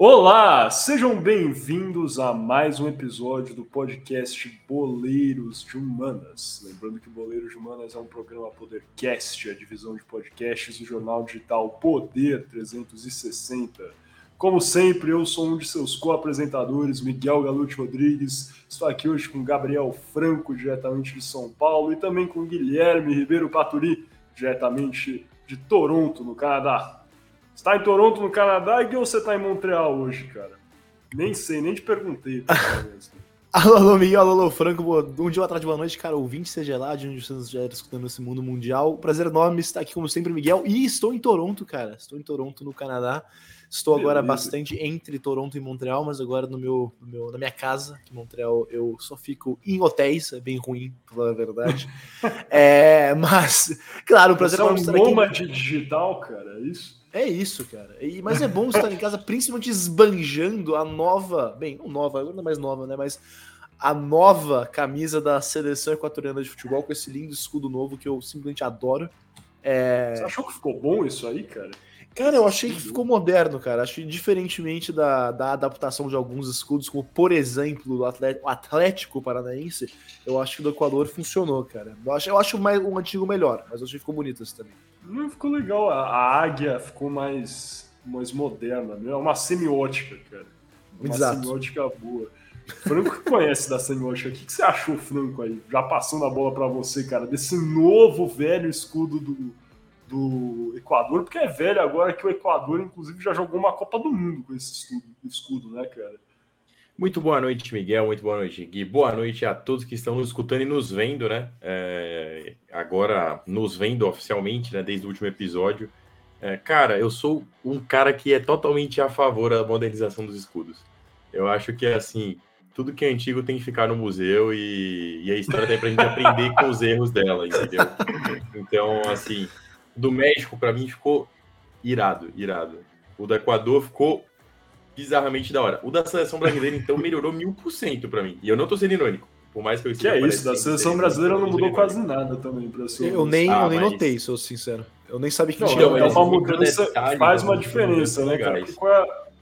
Olá, sejam bem-vindos a mais um episódio do podcast Boleiros de Humanas. Lembrando que Boleiros de Humanas é um programa Podercast, a divisão de podcasts do jornal digital Poder 360. Como sempre, eu sou um de seus co-apresentadores, Miguel Galute Rodrigues. Estou aqui hoje com Gabriel Franco, diretamente de São Paulo, e também com Guilherme Ribeiro Paturi, diretamente de Toronto, no Canadá. Está em Toronto, no Canadá, e ou você está em Montreal hoje, cara? Nem sei, nem te perguntei. alô, alô, Miguel, alô, alô, Franco. Um dia, uma tarde, boa noite, cara. Ouvinte, seja lá de onde você estiver escutando esse mundo mundial. Prazer enorme estar aqui, como sempre, Miguel. E estou em Toronto, cara. Estou em Toronto, no Canadá. Estou Beleza. agora bastante entre Toronto e Montreal, mas agora no meu, no meu, na minha casa, em Montreal, eu só fico em hotéis, é bem ruim, pra falar a verdade. é, mas, claro, prazer é um estar aqui. digital, cara, é isso? É isso, cara. E, mas é bom estar em casa, principalmente esbanjando a nova, bem, não nova, agora não é mais nova, né? Mas a nova camisa da seleção equatoriana de futebol com esse lindo escudo novo que eu simplesmente adoro. É... Você achou que ficou bom isso aí, cara? Cara, eu achei que ficou moderno, cara. Acho que diferentemente da, da adaptação de alguns escudos, como por exemplo o Atlético, o Paranaense, eu acho que do Equador funcionou, cara. Eu acho, eu acho mais, um antigo melhor, mas eu achei que ficou bonito esse também. Não ficou legal. A, águia ficou mais, mais moderna, né? É uma semiótica, cara. Uma Exato. semiótica boa. Franco que conhece da semiótica. O que, que você achou, Franco, aí? Já passando a bola para você, cara, desse novo velho escudo do, do Equador, porque é velho agora que o Equador, inclusive, já jogou uma Copa do Mundo com esse escudo, escudo né, cara? Muito boa noite, Miguel. Muito boa noite, Gui. Boa noite a todos que estão nos escutando e nos vendo, né? É, agora nos vendo oficialmente, né? Desde o último episódio. É, cara, eu sou um cara que é totalmente a favor da modernização dos escudos. Eu acho que, assim, tudo que é antigo tem que ficar no museu e, e a história tem pra gente aprender com os erros dela, entendeu? Então, assim, do México, para mim, ficou irado, irado. O do Equador ficou bizarramente da hora. O da seleção brasileira, então, melhorou mil por cento para mim. E eu não tô sendo irônico. Por mais que eu esteja. Que é isso, da seleção brasileira não mudou quase nada também. Pra eu nem, ah, eu nem mas... notei, sou sincero. Eu nem sabia que não, tinha. É uma mudança faz uma diferença, né, cara? É...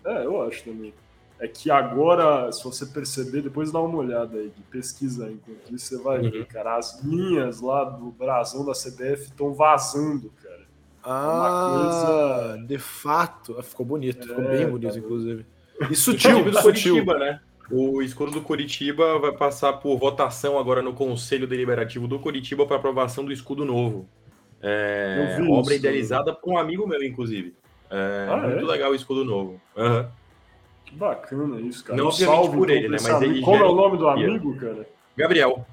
é, eu acho também. É que agora, se você perceber, depois dá uma olhada aí, pesquisa aí, enquanto isso você vai uhum. ver, cara, as linhas lá do brasão da CBF estão vazando, cara. Ah, coisa... de fato. Ah, ficou bonito, é, ficou bem bonito, tá inclusive. E sutil, do Curitiba, né? O escuro do Curitiba vai passar por votação agora no Conselho Deliberativo do Curitiba para aprovação do escudo novo. É, obra isso, idealizada por um amigo meu, inclusive. É, ah, muito é? legal o escudo novo. Uhum. Que bacana isso, cara. Não, obviamente por ele, né? Mas ele Como é o nome do amigo, cara? Gabriel.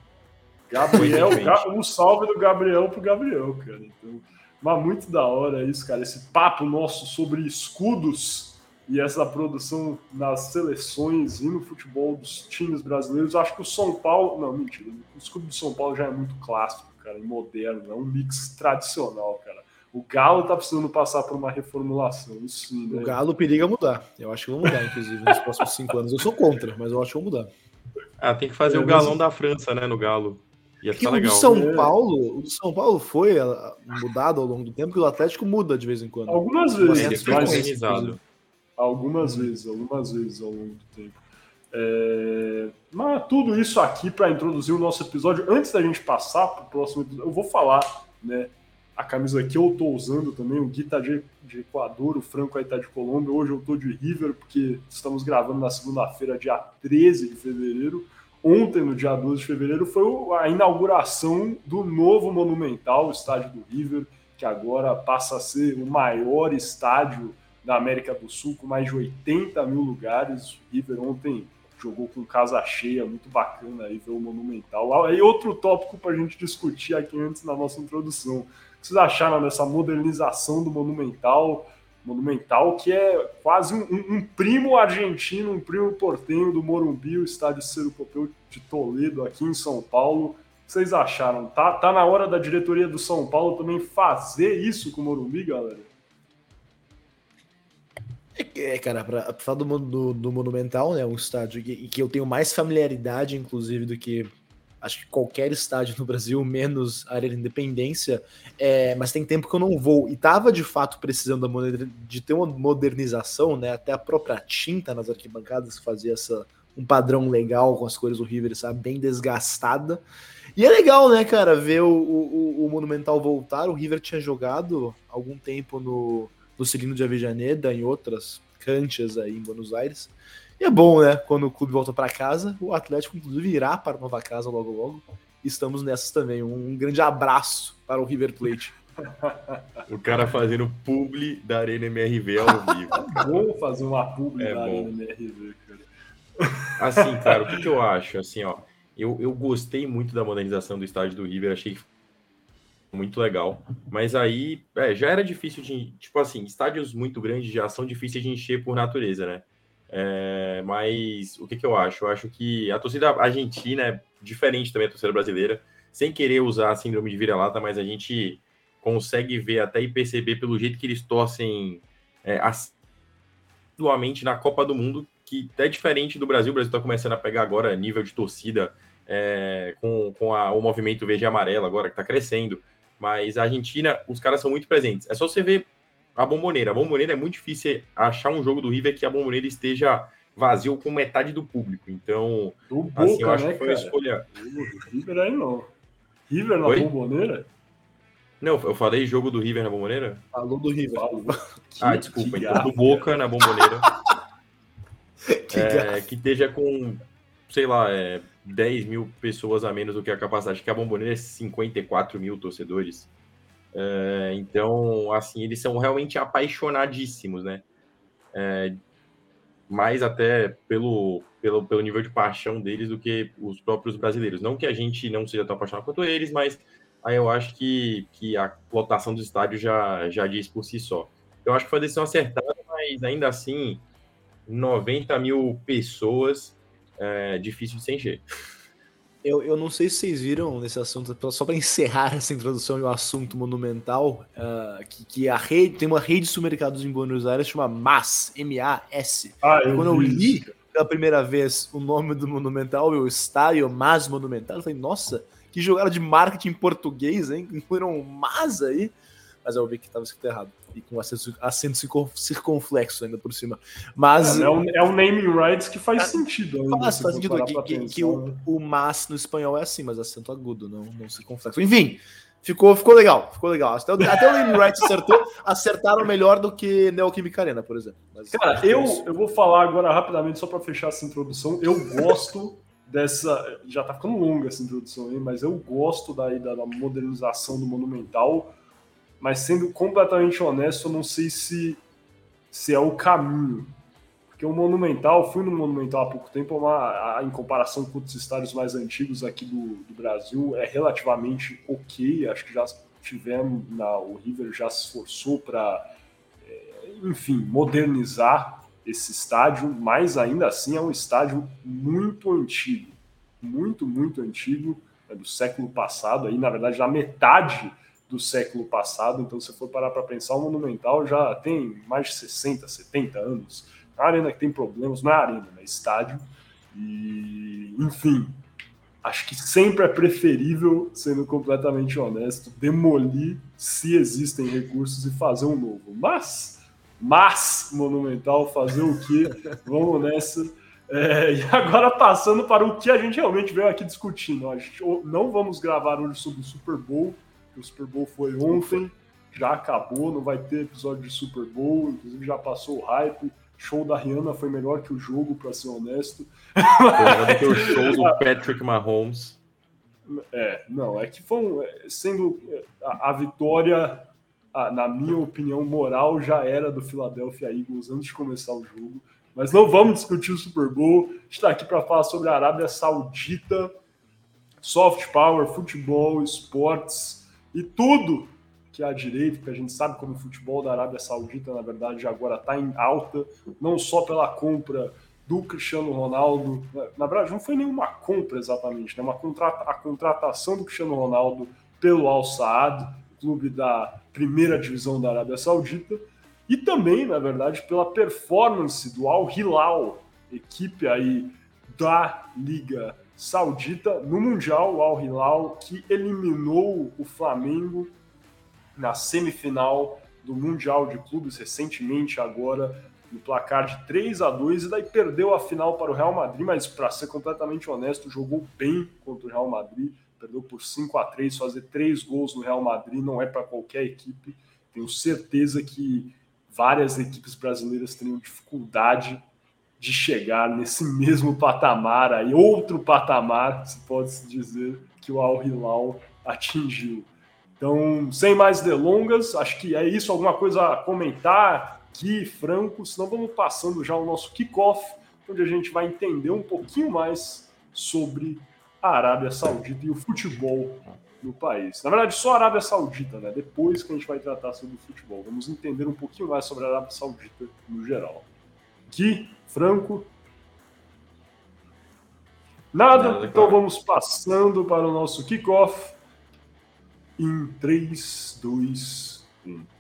Gabriel, um salve do Gabriel pro Gabriel, cara. Então, mas muito da hora isso, cara. Esse papo nosso sobre escudos e essa produção nas seleções e no futebol dos times brasileiros. Acho que o São Paulo. Não, mentira. O escudo do São Paulo já é muito clássico, cara, e moderno. É um mix tradicional, cara. O Galo tá precisando passar por uma reformulação. Isso sim, né? O Galo periga mudar. Eu acho que vão mudar, inclusive, nos próximos cinco anos. Eu sou contra, mas eu acho que vão mudar. Ah, tem que fazer é, o galão mas... da França, né, no Galo. Ia que o do São é. Paulo, o do São Paulo foi ah, mudado ao longo do tempo, que o Atlético muda de vez em quando. Algumas vezes, mas, algumas vezes, algumas vezes ao longo do tempo. É... Mas tudo isso aqui para introduzir o nosso episódio. Antes da gente passar para o próximo episódio, eu vou falar, né? A camisa que eu tô usando também, o Gui tá de, de Equador, o Franco aí tá de Colômbia. Hoje eu tô de River, porque estamos gravando na segunda-feira, dia 13 de fevereiro ontem, no dia 12 de fevereiro, foi a inauguração do novo Monumental, o estádio do River, que agora passa a ser o maior estádio da América do Sul, com mais de 80 mil lugares. O River ontem jogou com casa cheia, muito bacana aí ver o Monumental. Aí outro tópico para a gente discutir aqui antes na nossa introdução. O que vocês acharam dessa modernização do Monumental? Monumental, que é quase um, um, primo argentino, um primo portenho do Morumbi, o estádio Ciro Popeu de Toledo, aqui em São Paulo. Vocês acharam? Tá, tá na hora da diretoria do São Paulo também fazer isso com o Morumbi, galera? É, cara, para falar do, do, do, Monumental, né, um estádio que, que eu tenho mais familiaridade, inclusive, do que acho que qualquer estádio no Brasil, menos a Arena Independência, é, mas tem tempo que eu não vou. E tava de fato precisando de ter uma modernização, né? Até a própria tinta nas arquibancadas fazia essa, um padrão legal com as cores do River, sabe? Bem desgastada. E é legal, né, cara, ver o, o, o Monumental voltar. O River tinha jogado algum tempo no, no Cirino de Avejaneda, em outras canchas aí em Buenos Aires. E é bom, né, quando o clube volta para casa, o Atlético, inclusive, irá para nova casa logo logo. Estamos nessas também. Um, grande abraço para o River Plate. O cara fazendo publi da Arena MRV ao vivo. Bom fazer uma publi é da bom. Arena MRV, cara. Assim, cara, o que, que eu acho? Assim, ó, eu, eu gostei muito da modernização do estádio do River, achei muito legal. Mas aí é, já era difícil de. Tipo assim, estádios muito grandes já são difíceis de encher por natureza, né? É, mas o que, que eu acho? Eu acho que a torcida argentina é diferente também da torcida brasileira, sem querer usar a síndrome de vira-lata, mas a gente consegue ver até e perceber pelo jeito que eles torcem é, assiduamente na Copa do Mundo, que é diferente do Brasil. O Brasil está começando a pegar agora nível de torcida é, com, com a, o movimento verde e amarelo agora, que está crescendo. Mas a Argentina, os caras são muito presentes. É só você ver a bomboneira. A bomboneira é muito difícil achar um jogo do River que a bomboneira esteja vazio com metade do público. Então, do Boca, assim, eu acho né, que foi uma escolha. River aí não. River na Oi? bomboneira? Não, eu falei jogo do River na bomboneira? Falou do River. ah, desculpa. Então, do Boca na bomboneira. que, é, que esteja com, sei lá, é, 10 mil pessoas a menos do que a capacidade, que a Bomboneira é 54 mil torcedores. É, então, assim, eles são realmente apaixonadíssimos, né? É, mais até pelo, pelo, pelo nível de paixão deles do que os próprios brasileiros. Não que a gente não seja tão apaixonado quanto eles, mas aí eu acho que, que a lotação dos estádios já, já diz por si só. Eu acho que foi a decisão acertada, mas ainda assim, 90 mil pessoas é difícil de se encher. Eu, eu não sei se vocês viram nesse assunto, só para encerrar essa introdução e o assunto monumental, uh, que, que, a rede tem uma rede de supermercados em Buenos Aires chama MAS, M-A-S. Ah, eu Quando eu li pela primeira vez o nome do monumental, o estádio MAS Monumental, eu falei, nossa, que jogada de marketing português, hein? Incluíram um MAS aí mas eu vi que estava escrito errado. E com acento, acento circunflexo ainda por cima. Mas. É, é, um, é um naming rights que faz é, sentido. Faz, faz sentido que, que, que, o, né? o mas no espanhol é assim, mas acento agudo, não, não circunflexo. Enfim. Ficou, ficou legal, ficou legal. Até, até o naming rights acertou, acertaram melhor do que Neoquímica Arena, por exemplo. Mas, Cara, eu, eu vou falar agora rapidamente, só para fechar essa introdução. Eu gosto dessa. Já tá ficando longa essa introdução aí, mas eu gosto da, da modernização do Monumental mas sendo completamente honesto, eu não sei se, se é o caminho. Porque o Monumental, fui no Monumental há pouco tempo, é uma, a, em comparação com os estádios mais antigos aqui do, do Brasil, é relativamente ok. Acho que já tivemos, na, o River já se esforçou para, é, enfim, modernizar esse estádio, mas ainda assim é um estádio muito antigo. Muito, muito antigo, é do século passado, aí na verdade na metade do século passado. Então, se for parar para pensar, o Monumental já tem mais de 60, 70 anos. A arena que tem problemas, não é arena, é estádio. E, enfim, acho que sempre é preferível, sendo completamente honesto, demolir se existem recursos e fazer um novo. Mas, mas, Monumental, fazer o quê? Vamos nessa. É, e agora passando para o que a gente realmente veio aqui discutindo. A gente não vamos gravar hoje sobre o Super Bowl, o Super Bowl foi ontem, já acabou, não vai ter episódio de Super Bowl, inclusive já passou o hype. Show da Rihanna foi melhor que o jogo, para ser honesto. Foi que o show do Patrick Mahomes. É, não, é que foi é, sendo é, a, a vitória, a, na minha opinião, moral já era do Philadelphia Eagles antes de começar o jogo. Mas não vamos discutir o Super Bowl. Está aqui para falar sobre a Arábia Saudita, soft power, futebol, esportes e tudo que há direito, porque a gente sabe como o futebol da Arábia Saudita, na verdade, agora está em alta, não só pela compra do Cristiano Ronaldo, na verdade não foi nenhuma compra exatamente, né? Uma contrata a contratação do Cristiano Ronaldo pelo Al Saad, clube da primeira divisão da Arábia Saudita, e também, na verdade, pela performance do Al Hilal, equipe aí da Liga Saudita no Mundial, o Al Hilal, que eliminou o Flamengo na semifinal do Mundial de Clubes recentemente, agora no placar de 3 a 2 e daí perdeu a final para o Real Madrid, mas para ser completamente honesto, jogou bem contra o Real Madrid, perdeu por 5 a 3 fazer três gols no Real Madrid não é para qualquer equipe. Tenho certeza que várias equipes brasileiras teriam dificuldade de chegar nesse mesmo patamar aí, outro patamar, se pode se dizer, que o Al Hilal atingiu. Então, sem mais delongas, acho que é isso. Alguma coisa a comentar aqui, Franco? Senão vamos passando já o nosso kickoff, onde a gente vai entender um pouquinho mais sobre a Arábia Saudita e o futebol no país. Na verdade, só a Arábia Saudita, né? Depois que a gente vai tratar sobre o futebol. Vamos entender um pouquinho mais sobre a Arábia Saudita no geral. Gui, Franco. Nada, Nada então vamos passando para o nosso kickoff em 3, 2, 1.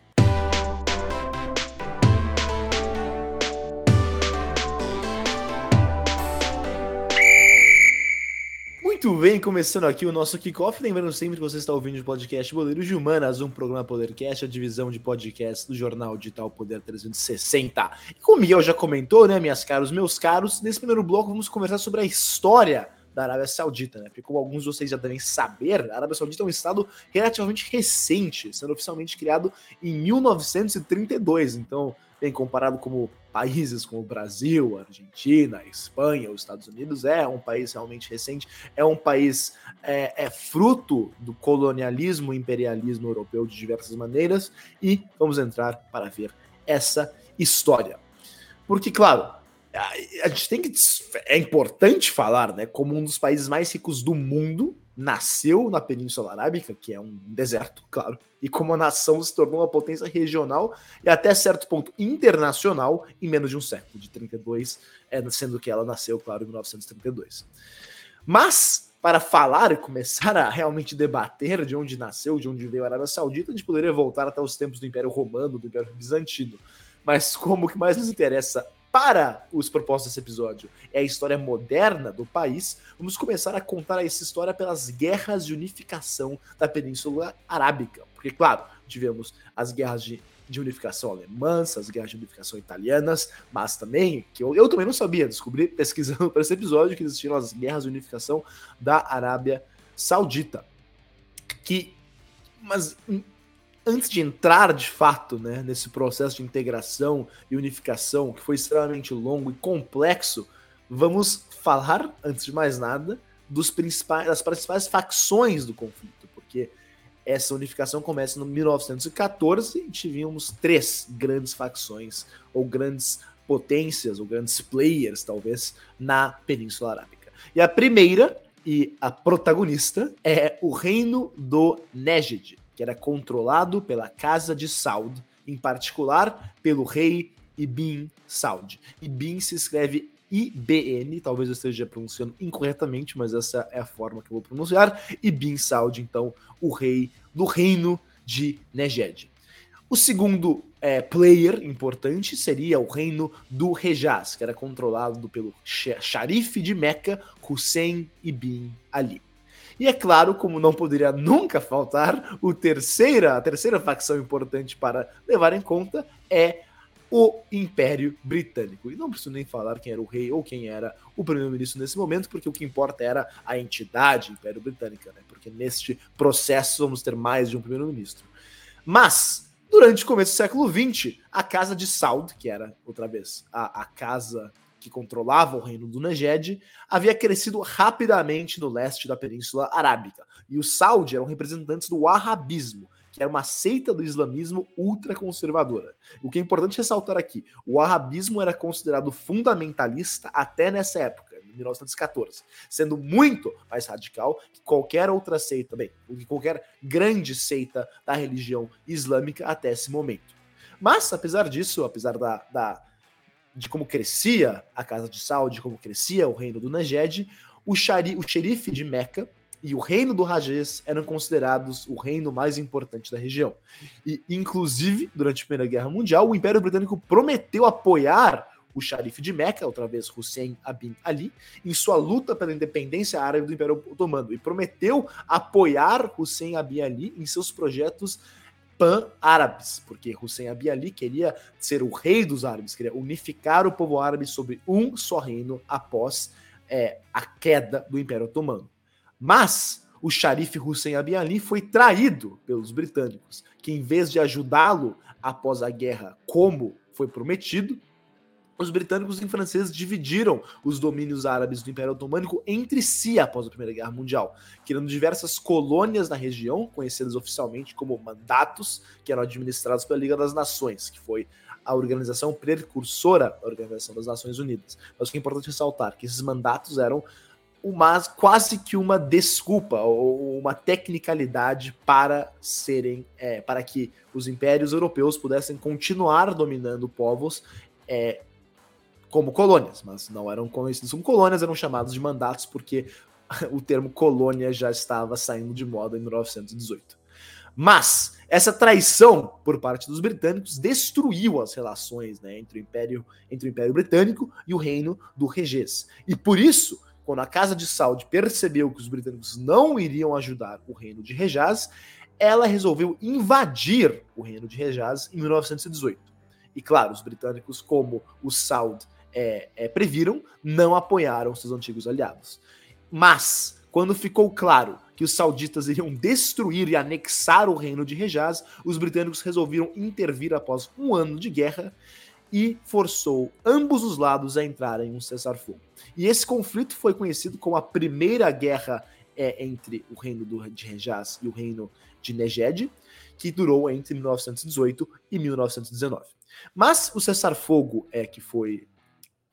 Muito bem, começando aqui o nosso kickoff. Lembrando sempre que você está ouvindo o podcast Boleiros de Humanas, um programa Podercast, a divisão de podcast do jornal digital Poder 360. E como o Miguel já comentou, né, minhas caros, meus caros, nesse primeiro bloco vamos conversar sobre a história da Arábia Saudita, né? Porque como alguns de vocês já devem saber, a Arábia Saudita é um estado relativamente recente, sendo oficialmente criado em 1932. Então, bem comparado como países como o Brasil, a Argentina, a Espanha, os Estados Unidos, é um país realmente recente, é um país é, é fruto do colonialismo e imperialismo europeu de diversas maneiras, e vamos entrar para ver essa história. Porque, claro, a gente tem que. É importante falar, né? Como um dos países mais ricos do mundo, nasceu na Península Arábica, que é um deserto, claro, e como a nação se tornou uma potência regional e até certo ponto internacional em menos de um século, de 32, é, sendo que ela nasceu, claro, em 1932. Mas, para falar e começar a realmente debater de onde nasceu, de onde veio a Arábia Saudita, a gente poderia voltar até os tempos do Império Romano, do Império Bizantino. Mas como que mais nos interessa para os propósitos desse episódio é a história moderna do país, vamos começar a contar essa história pelas guerras de unificação da Península Arábica. Porque, claro, tivemos as guerras de, de unificação alemãs, as guerras de unificação italianas, mas também, que eu, eu também não sabia, descobri pesquisando para esse episódio que existiam as guerras de unificação da Arábia Saudita. Que, mas antes de entrar de fato né, nesse processo de integração e unificação, que foi extremamente longo e complexo, vamos falar, antes de mais nada, dos principais, das principais facções do conflito, porque essa unificação começa em 1914 e tivemos três grandes facções, ou grandes potências, ou grandes players, talvez, na Península Arábica. E a primeira e a protagonista é o Reino do Neged, que era controlado pela Casa de Saud, em particular pelo rei Ibn Saud. Ibn se escreve IBN, talvez eu esteja pronunciando incorretamente, mas essa é a forma que eu vou pronunciar. Ibn Saud, então, o rei do reino de Neged. O segundo é, player importante seria o reino do Hejaz, que era controlado pelo xerife de Meca, Hussein ibn Ali. E é claro, como não poderia nunca faltar, o terceira, a terceira facção importante para levar em conta é o Império Britânico. E não preciso nem falar quem era o rei ou quem era o primeiro-ministro nesse momento, porque o que importa era a entidade Império Britânica, né? Porque neste processo vamos ter mais de um primeiro-ministro. Mas, durante o começo do século XX, a Casa de Saud, que era, outra vez, a, a casa que controlava o reino do Neged, havia crescido rapidamente no leste da Península Arábica. E os Saud eram representantes do Wahhabismo, que era uma seita do islamismo ultraconservadora. O que é importante ressaltar aqui, o Wahhabismo era considerado fundamentalista até nessa época, em 1914, sendo muito mais radical que qualquer outra seita, bem, que qualquer grande seita da religião islâmica até esse momento. Mas, apesar disso, apesar da, da de como crescia a casa de Saud, de como crescia o reino do Najed, o, xari, o xerife de Meca e o reino do Rajez eram considerados o reino mais importante da região. E, inclusive, durante a Primeira Guerra Mundial, o Império Britânico prometeu apoiar o xerife de Meca, outra vez Hussein Abin Ali, em sua luta pela independência árabe do Império Otomano e prometeu apoiar Hussein Abin Ali em seus projetos pan-árabes, porque Hussein Abi Ali queria ser o rei dos árabes, queria unificar o povo árabe sobre um só reino após é, a queda do Império Otomano. Mas o xerife Hussein Abi Ali foi traído pelos britânicos, que em vez de ajudá-lo após a guerra, como foi prometido, os britânicos e franceses dividiram os domínios árabes do Império Otomânico entre si após a Primeira Guerra Mundial, criando diversas colônias na região, conhecidas oficialmente como mandatos, que eram administrados pela Liga das Nações, que foi a organização precursora da Organização das Nações Unidas. Mas o que é importante ressaltar que esses mandatos eram uma, quase que uma desculpa ou uma tecnicalidade para serem é, para que os impérios europeus pudessem continuar dominando povos é, como colônias, mas não eram conhecidos como colônias, eram chamados de mandatos porque o termo colônia já estava saindo de moda em 1918. Mas essa traição por parte dos britânicos destruiu as relações né, entre, o Império, entre o Império Britânico e o Reino do Regês. E por isso, quando a Casa de Saud percebeu que os britânicos não iriam ajudar o Reino de Rejaz, ela resolveu invadir o Reino de Rejaz em 1918. E claro, os britânicos, como os Saud é, é, previram, não apoiaram seus antigos aliados. Mas, quando ficou claro que os sauditas iriam destruir e anexar o reino de Rejaz, os britânicos resolveram intervir após um ano de guerra e forçou ambos os lados a entrarem em um cessar-fogo. E esse conflito foi conhecido como a Primeira Guerra é, entre o reino do, de Rejaz e o reino de Neged, que durou entre 1918 e 1919. Mas o cessar-fogo é que foi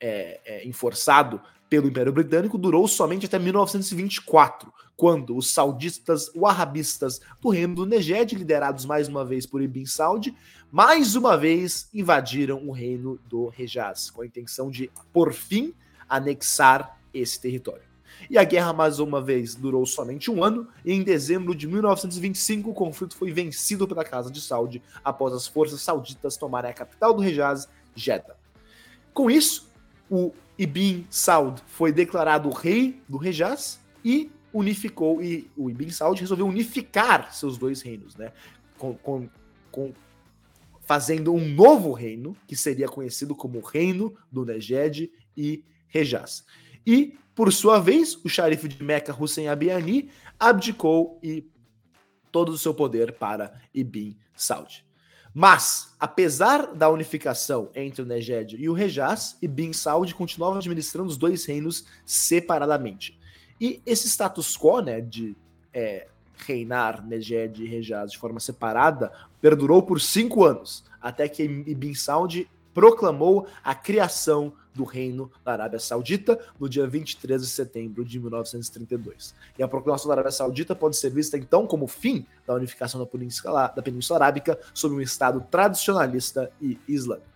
é, é, enforçado pelo Império Britânico durou somente até 1924, quando os saudistas wahhabistas do reino do Neged, liderados mais uma vez por Ibn Saud, mais uma vez invadiram o reino do Rejaz, com a intenção de, por fim, anexar esse território. E a guerra, mais uma vez, durou somente um ano, e em dezembro de 1925 o conflito foi vencido pela Casa de Saud após as forças sauditas tomarem a capital do Rejaz, Jeddah. Com isso, o Ibn Saud foi declarado rei do Rejaz e unificou, e o Ibn Saud resolveu unificar seus dois reinos, né? Com, com, com, fazendo um novo reino, que seria conhecido como Reino do Neged e Rejaz. E, por sua vez, o xerife de Meca, Hussein Abiani, abdicou e todo o seu poder para Ibn Saud. Mas, apesar da unificação entre o Neged e o Rejaz, Ibn Saud continuava administrando os dois reinos separadamente. E esse status quo, né, de é, reinar Neged e Rejaz de forma separada, perdurou por cinco anos, até que Ibn Saud proclamou a criação do Reino da Arábia Saudita no dia 23 de setembro de 1932. E a proclamação da Arábia Saudita pode ser vista então como o fim da unificação da Península, da Península Arábica sob um Estado tradicionalista e islâmico.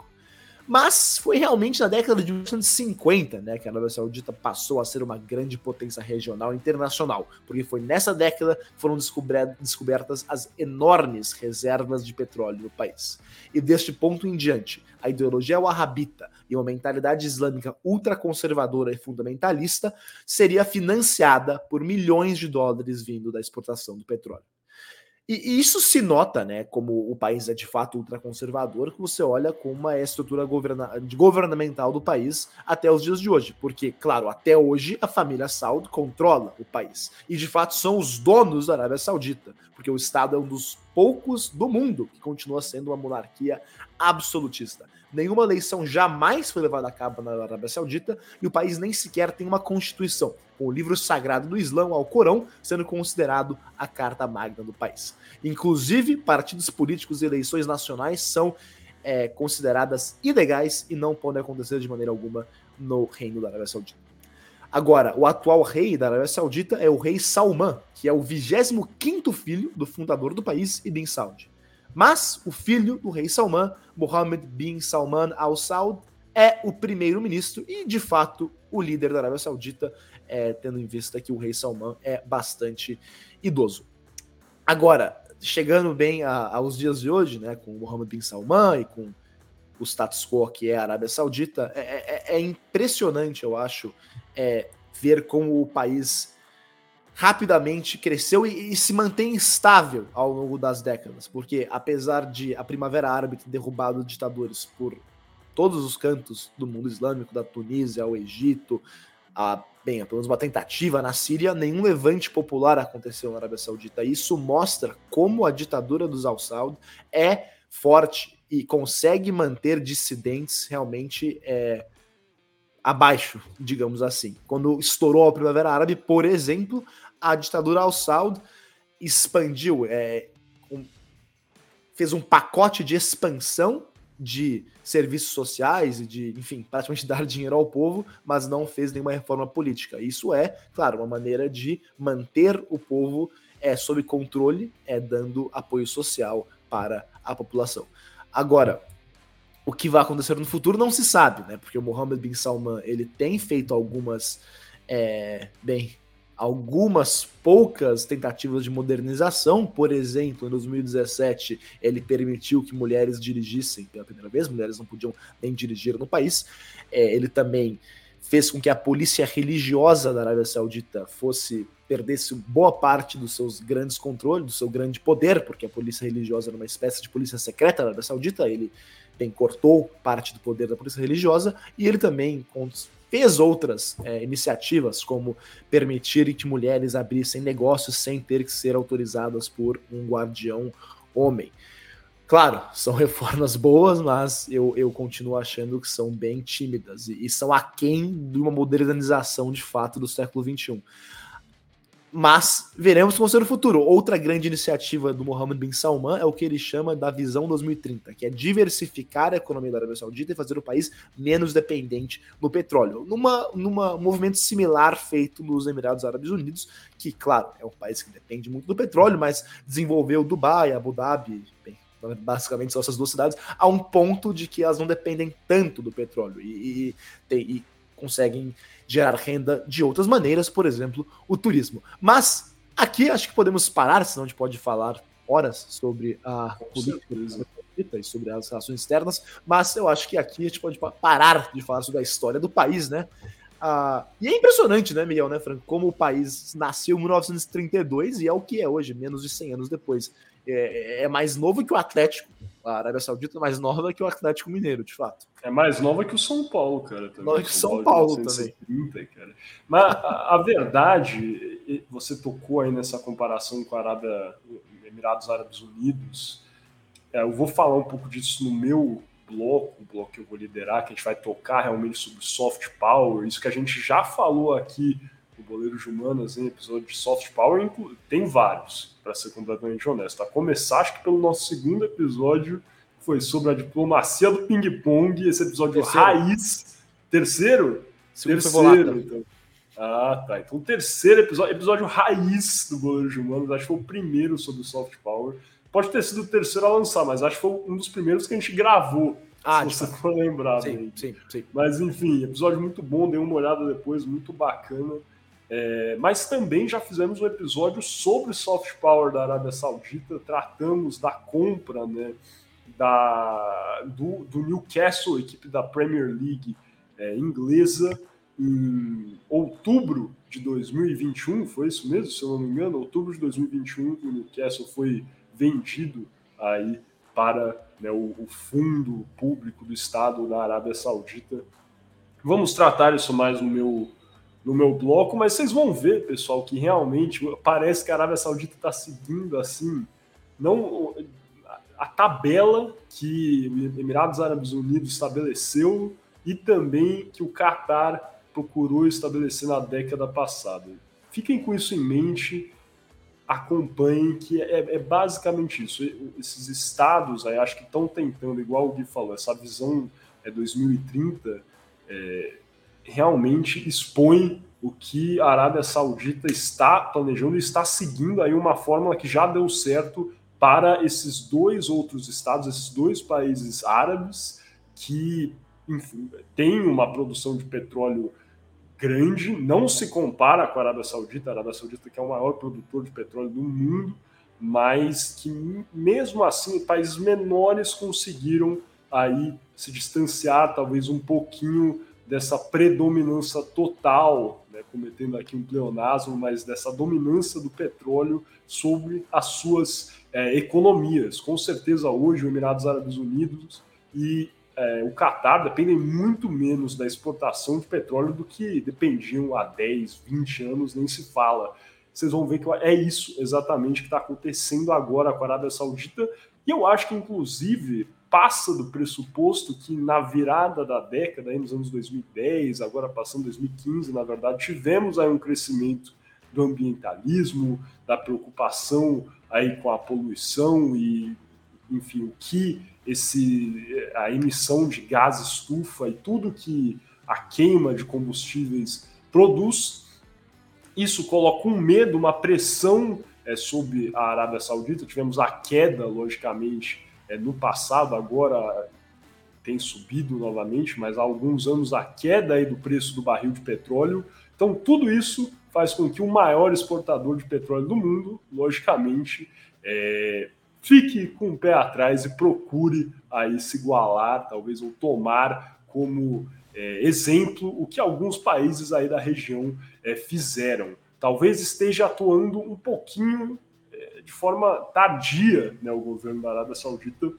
Mas foi realmente na década de 1950 né, que a Arábia Saudita passou a ser uma grande potência regional e internacional, porque foi nessa década que foram descobertas as enormes reservas de petróleo no país. E deste ponto em diante, a ideologia wahhabita e uma mentalidade islâmica ultraconservadora e fundamentalista seria financiada por milhões de dólares vindo da exportação do petróleo. E, isso se nota, né, como o país é de fato ultraconservador, que você olha como é a estrutura governa governamental do país até os dias de hoje. Porque, claro, até hoje a família Saud controla o país. E de fato são os donos da Arábia Saudita, porque o Estado é um dos poucos do mundo que continua sendo uma monarquia absolutista. Nenhuma eleição jamais foi levada a cabo na Arábia Saudita e o país nem sequer tem uma constituição, com o livro sagrado do Islã, ao Corão, sendo considerado a carta magna do país. Inclusive, partidos políticos e eleições nacionais são é, consideradas ilegais e não podem acontecer de maneira alguma no Reino da Arábia Saudita. Agora, o atual rei da Arábia Saudita é o rei Salman, que é o 25º filho do fundador do país, Ibn Saud. Mas o filho do rei Salman, Mohammed bin Salman Al Saud, é o primeiro-ministro e, de fato, o líder da Arábia Saudita, é, tendo em vista que o rei Salman é bastante idoso. Agora, chegando bem a, aos dias de hoje, né, com Mohammed bin Salman e com o status quo que é a Arábia Saudita, é, é, é impressionante, eu acho, é, ver como o país rapidamente cresceu e, e, se mantém estável ao longo das décadas, porque apesar de a Primavera Árabe ter derrubado ditadores por todos os cantos do mundo islâmico, da Tunísia ao Egito, a, bem, pelo menos uma tentativa na Síria, nenhum levante popular aconteceu na Arábia Saudita. Isso mostra como a ditadura dos Al-Saud é forte e consegue manter dissidentes realmente é, abaixo, digamos assim. Quando estourou a Primavera Árabe, por exemplo, a ditadura Al-Saud expandiu, é, um, fez um pacote de expansão de serviços sociais e de, enfim, praticamente dar dinheiro ao povo, mas não fez nenhuma reforma política. Isso é, claro, uma maneira de manter o povo é, sob controle, é dando apoio social para a população. Agora, o que vai acontecer no futuro não se sabe, né? Porque o Mohammed bin Salman ele tem feito algumas, é, bem, algumas poucas tentativas de modernização. Por exemplo, em 2017, ele permitiu que mulheres dirigissem pela primeira vez, mulheres não podiam nem dirigir no país. É, ele também fez com que a polícia religiosa da Arábia Saudita fosse perdesse boa parte dos seus grandes controles, do seu grande poder, porque a polícia religiosa era uma espécie de polícia secreta da Arábia Saudita, ele bem, cortou parte do poder da polícia religiosa, e ele também fez outras é, iniciativas, como permitir que mulheres abrissem negócios sem ter que ser autorizadas por um guardião homem. Claro, são reformas boas, mas eu, eu continuo achando que são bem tímidas e, e são aquém de uma modernização de fato do século XXI. Mas veremos como será o futuro. Outra grande iniciativa do Mohammed bin Salman é o que ele chama da visão 2030, que é diversificar a economia da Arábia Saudita e fazer o país menos dependente no petróleo. Numa, numa um movimento similar feito nos Emirados Árabes Unidos, que, claro, é um país que depende muito do petróleo, mas desenvolveu Dubai, Abu Dhabi, bem, basicamente são essas duas cidades, a um ponto de que elas não dependem tanto do petróleo e, e, e conseguem gerar renda de outras maneiras, por exemplo, o turismo. Mas aqui acho que podemos parar, senão a gente pode falar horas sobre a política e sobre as relações externas, mas eu acho que aqui a gente pode parar de falar sobre a história do país, né? Ah, e é impressionante, né, Miguel, né, Franco, como o país nasceu em 1932 e é o que é hoje, menos de 100 anos depois. É, é mais novo que o Atlético, a Arábia Saudita é mais nova que o Atlético Mineiro, de fato. É mais nova que o São Paulo, cara. Também. Nova que o São, Paulo, Paulo também. Cara. Mas a, a, verdade, você tocou aí nessa comparação com a Arábia, Emirados Árabes Unidos. É, eu vou falar um pouco disso no meu bloco, o bloco que eu vou liderar, que a gente vai tocar realmente sobre soft power, isso que a gente já falou aqui no Boleiro de Humanas em episódio de soft power, tem vários, para ser completamente honesto. A começar, acho que pelo nosso segundo episódio foi sobre a diplomacia do ping-pong, esse episódio terceiro. raiz. Terceiro? Segundo terceiro, então. Ah, tá. Então, terceiro episódio, episódio raiz do Goleiro de Humanos, acho que foi o primeiro sobre soft power. Pode ter sido o terceiro a lançar, mas acho que foi um dos primeiros que a gente gravou. Ah, se você for lembrado sim. Sim, sim. Mas enfim, episódio muito bom, dei uma olhada depois, muito bacana. É, mas também já fizemos um episódio sobre soft power da Arábia Saudita, tratamos da compra, né? da, do, do Newcastle, equipe da Premier League é, inglesa, em outubro de 2021, foi isso mesmo, se eu não me engano, outubro de 2021, o Newcastle foi vendido aí para né, o, o, fundo público do Estado da Arábia Saudita. Vamos tratar isso mais no meu, no meu bloco, mas vocês vão ver, pessoal, que realmente parece que a Arábia Saudita está seguindo assim, não a tabela que Emirados Árabes Unidos estabeleceu e também que o Qatar procurou estabelecer na década passada. Fiquem com isso em mente, acompanhem, que é, é basicamente isso. Esses estados aí, acho que estão tentando, igual o Gui falou, essa visão é 2030 é, realmente expõe o que a Arábia Saudita está planejando e está seguindo aí uma fórmula que já deu certo para esses dois outros estados, esses dois países árabes que enfim, têm uma produção de petróleo grande, não se compara com a Arábia Saudita, a Arábia Saudita que é o maior produtor de petróleo do mundo, mas que mesmo assim países menores conseguiram aí se distanciar talvez um pouquinho dessa predominância total, né, cometendo aqui um pleonasmo, mas dessa dominância do petróleo sobre as suas é, economias. Com certeza hoje o Emirados Árabes Unidos e é, o Catar dependem muito menos da exportação de petróleo do que dependiam há 10, 20 anos, nem se fala. Vocês vão ver que é isso exatamente que está acontecendo agora com a Arábia Saudita, e eu acho que, inclusive, passa do pressuposto que na virada da década, aí nos anos 2010, agora passando 2015, na verdade, tivemos aí um crescimento do ambientalismo, da preocupação aí com a poluição e, enfim, o que esse a emissão de gás estufa e tudo que a queima de combustíveis produz. Isso coloca um medo, uma pressão é, sobre a Arábia Saudita. Tivemos a queda, logicamente, é, no passado, agora tem subido novamente, mas há alguns anos a queda aí do preço do barril de petróleo. Então, tudo isso faz com que o maior exportador de petróleo do mundo, logicamente, é, fique com o pé atrás e procure aí se igualar, talvez, ou tomar como é, exemplo o que alguns países aí da região é, fizeram. Talvez esteja atuando um pouquinho de forma tardia né, o governo da Arábia Saudita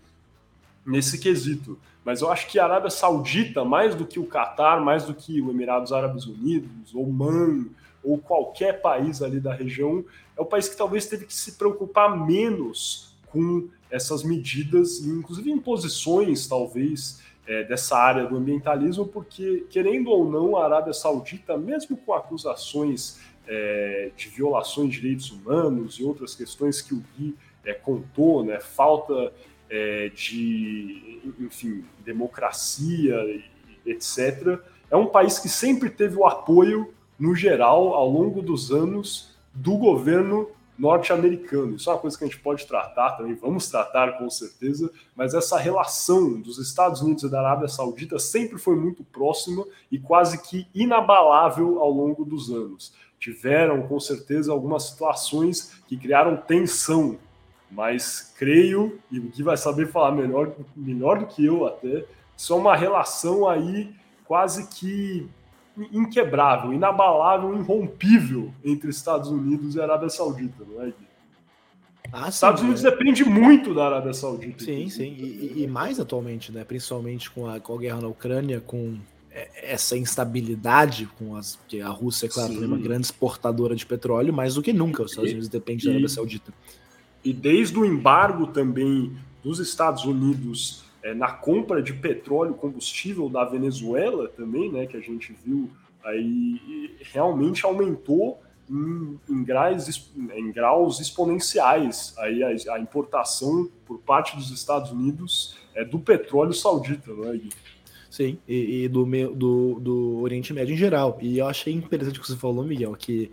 nesse quesito. Mas eu acho que a Arábia Saudita, mais do que o Catar, mais do que o Emirados Árabes Unidos, Oman, ou qualquer país ali da região, é o país que talvez teve que se preocupar menos com essas medidas, inclusive imposições, talvez, é, dessa área do ambientalismo, porque, querendo ou não, a Arábia Saudita, mesmo com acusações é, de violações de direitos humanos e outras questões que o Gui é, contou, né, falta é, de, enfim, democracia, etc., é um país que sempre teve o apoio, no geral, ao longo dos anos, do governo norte-americano. Isso é uma coisa que a gente pode tratar também, vamos tratar com certeza, mas essa relação dos Estados Unidos e da Arábia Saudita sempre foi muito próxima e quase que inabalável ao longo dos anos. Tiveram, com certeza, algumas situações que criaram tensão, mas creio, e o Gui vai saber falar melhor, melhor do que eu até, isso é uma relação aí quase que inquebrável, inabalável, irrompível entre Estados Unidos e Arábia Saudita, não é, Gui? Ah, Estados Unidos é. depende muito da Arábia Saudita. Sim, sim, e, e, mais atualmente, né? Principalmente com a, com a guerra na Ucrânia, com essa instabilidade, com as, porque a Rússia, é claro, é uma grande exportadora de petróleo, mais do que nunca os Estados Unidos dependem da Arábia Saudita. E desde o embargo também dos Estados Unidos é, na compra de petróleo combustível da Venezuela também, né, que a gente viu aí, realmente aumentou em, em, graus, em graus exponenciais aí a, a, importação por parte dos Estados Unidos é, do petróleo saudita, não é, Gui? Sim, e, e do, do, do, Oriente Médio em geral. E eu achei interessante o que você falou, Miguel, que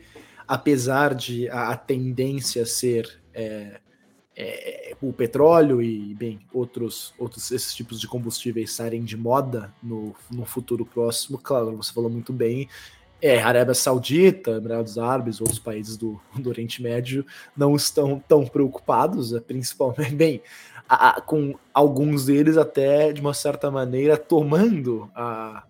apesar de a, a tendência ser é, é, o petróleo e, bem, outros, outros esses tipos de combustíveis saírem de moda no, no futuro próximo, claro, você falou muito bem, é, Arábia Saudita, Emirados Árabes, outros países do, do Oriente Médio não estão tão preocupados, é, principalmente, bem, a, a, com alguns deles até, de uma certa maneira, tomando a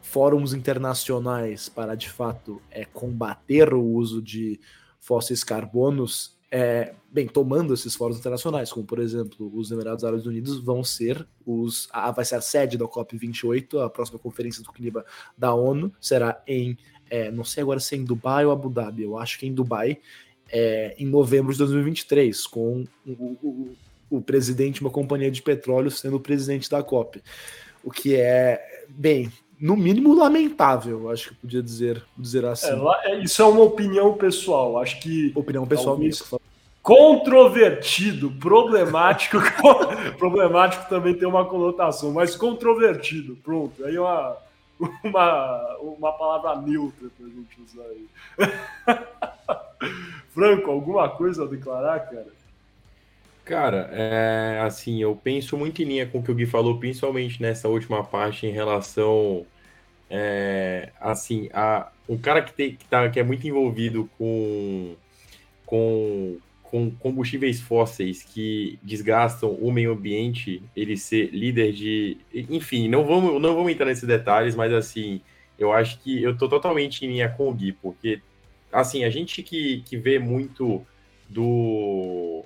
fóruns internacionais para, de fato, é, combater o uso de fósseis carbonos é, bem, tomando esses fóruns internacionais, como por exemplo os Emirados Árabes Unidos vão ser os, a, vai ser a sede da COP28, a próxima conferência do clima da ONU será em, é, não sei agora se é em Dubai ou Abu Dhabi, eu acho que é em Dubai, é, em novembro de 2023, com o, o, o presidente de uma companhia de petróleo sendo o presidente da COP, o que é, bem, no mínimo lamentável, acho que podia dizer, dizer assim. É, isso é uma opinião pessoal, acho que. Opinião pessoal mesmo. Controvertido, problemático, problemático também tem uma conotação, mas controvertido, pronto. Aí é uma, uma, uma palavra neutra pra gente usar aí. Franco, alguma coisa a declarar, cara? Cara, é, assim, eu penso muito em linha com o que o Gui falou, principalmente nessa última parte em relação é, assim, a, um cara que, tem, que, tá, que é muito envolvido com, com, com combustíveis fósseis que desgastam o meio ambiente, ele ser líder de. Enfim, não vamos, não vamos entrar nesses detalhes, mas assim, eu acho que eu tô totalmente em linha com o Gui, porque assim, a gente que, que vê muito do,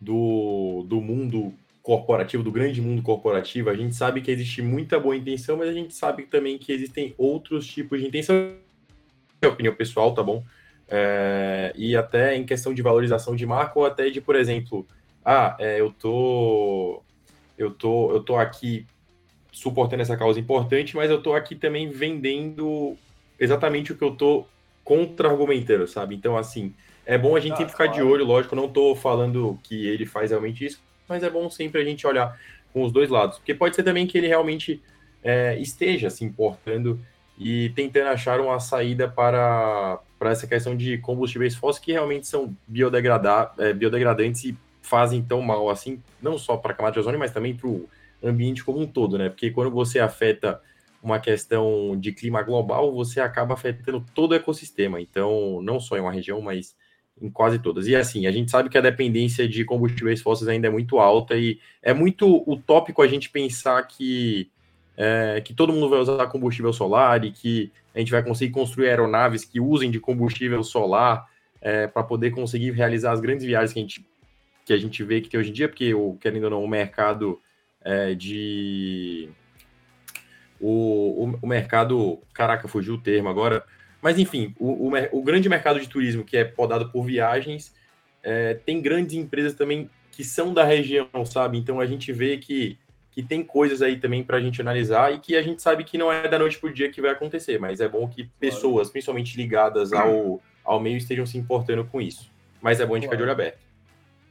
do, do mundo corporativo, do grande mundo corporativo, a gente sabe que existe muita boa intenção, mas a gente sabe também que existem outros tipos de intenção. É opinião pessoal, tá bom? É, e até em questão de valorização de marca, ou até de, por exemplo, ah, é, eu tô eu tô eu tô aqui suportando essa causa importante, mas eu tô aqui também vendendo exatamente o que eu tô contra-argumentando, sabe? Então, assim, é bom a gente ah, sempre ficar claro. de olho, lógico, não tô falando que ele faz realmente isso, mas é bom sempre a gente olhar com os dois lados, porque pode ser também que ele realmente é, esteja se importando e tentando achar uma saída para, para essa questão de combustíveis fósseis que realmente são biodegradar, é, biodegradantes e fazem tão mal assim, não só para a camada de ozônio, mas também para o ambiente como um todo, né? Porque quando você afeta uma questão de clima global, você acaba afetando todo o ecossistema. Então, não só em uma região, mas em quase todas. E assim, a gente sabe que a dependência de combustíveis fósseis ainda é muito alta e é muito utópico a gente pensar que é, que todo mundo vai usar combustível solar e que a gente vai conseguir construir aeronaves que usem de combustível solar é, para poder conseguir realizar as grandes viagens que a gente, que a gente vê que tem hoje em dia, porque, o, querendo ou não, o mercado é, de. O, o, o, mercado. Caraca, fugiu o termo agora. Mas, enfim, o, o, o grande mercado de turismo, que é podado por viagens, é, tem grandes empresas também que são da região, sabe? Então a gente vê que que tem coisas aí também para a gente analisar e que a gente sabe que não é da noite para o dia que vai acontecer, mas é bom que pessoas, principalmente ligadas ao, ao meio, estejam se importando com isso. Mas é bom a gente ficar de olho aberto.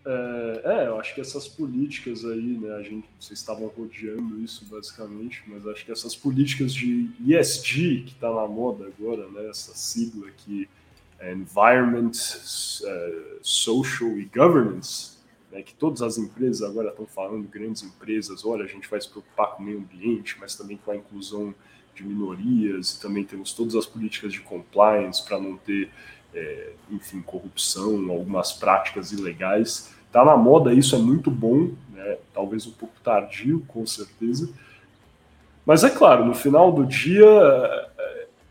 É, é, eu acho que essas políticas aí, né, a gente, vocês estavam rodeando isso basicamente, mas acho que essas políticas de ESG, que está na moda agora, né, essa sigla aqui, é Environment, uh, Social e Governance, né, que todas as empresas agora estão falando, grandes empresas, olha, a gente vai se preocupar com o meio ambiente, mas também com a inclusão de minorias, e também temos todas as políticas de compliance para não ter, é, enfim, corrupção, algumas práticas ilegais. Está na moda, isso é muito bom, né, talvez um pouco tardio, com certeza. Mas é claro, no final do dia,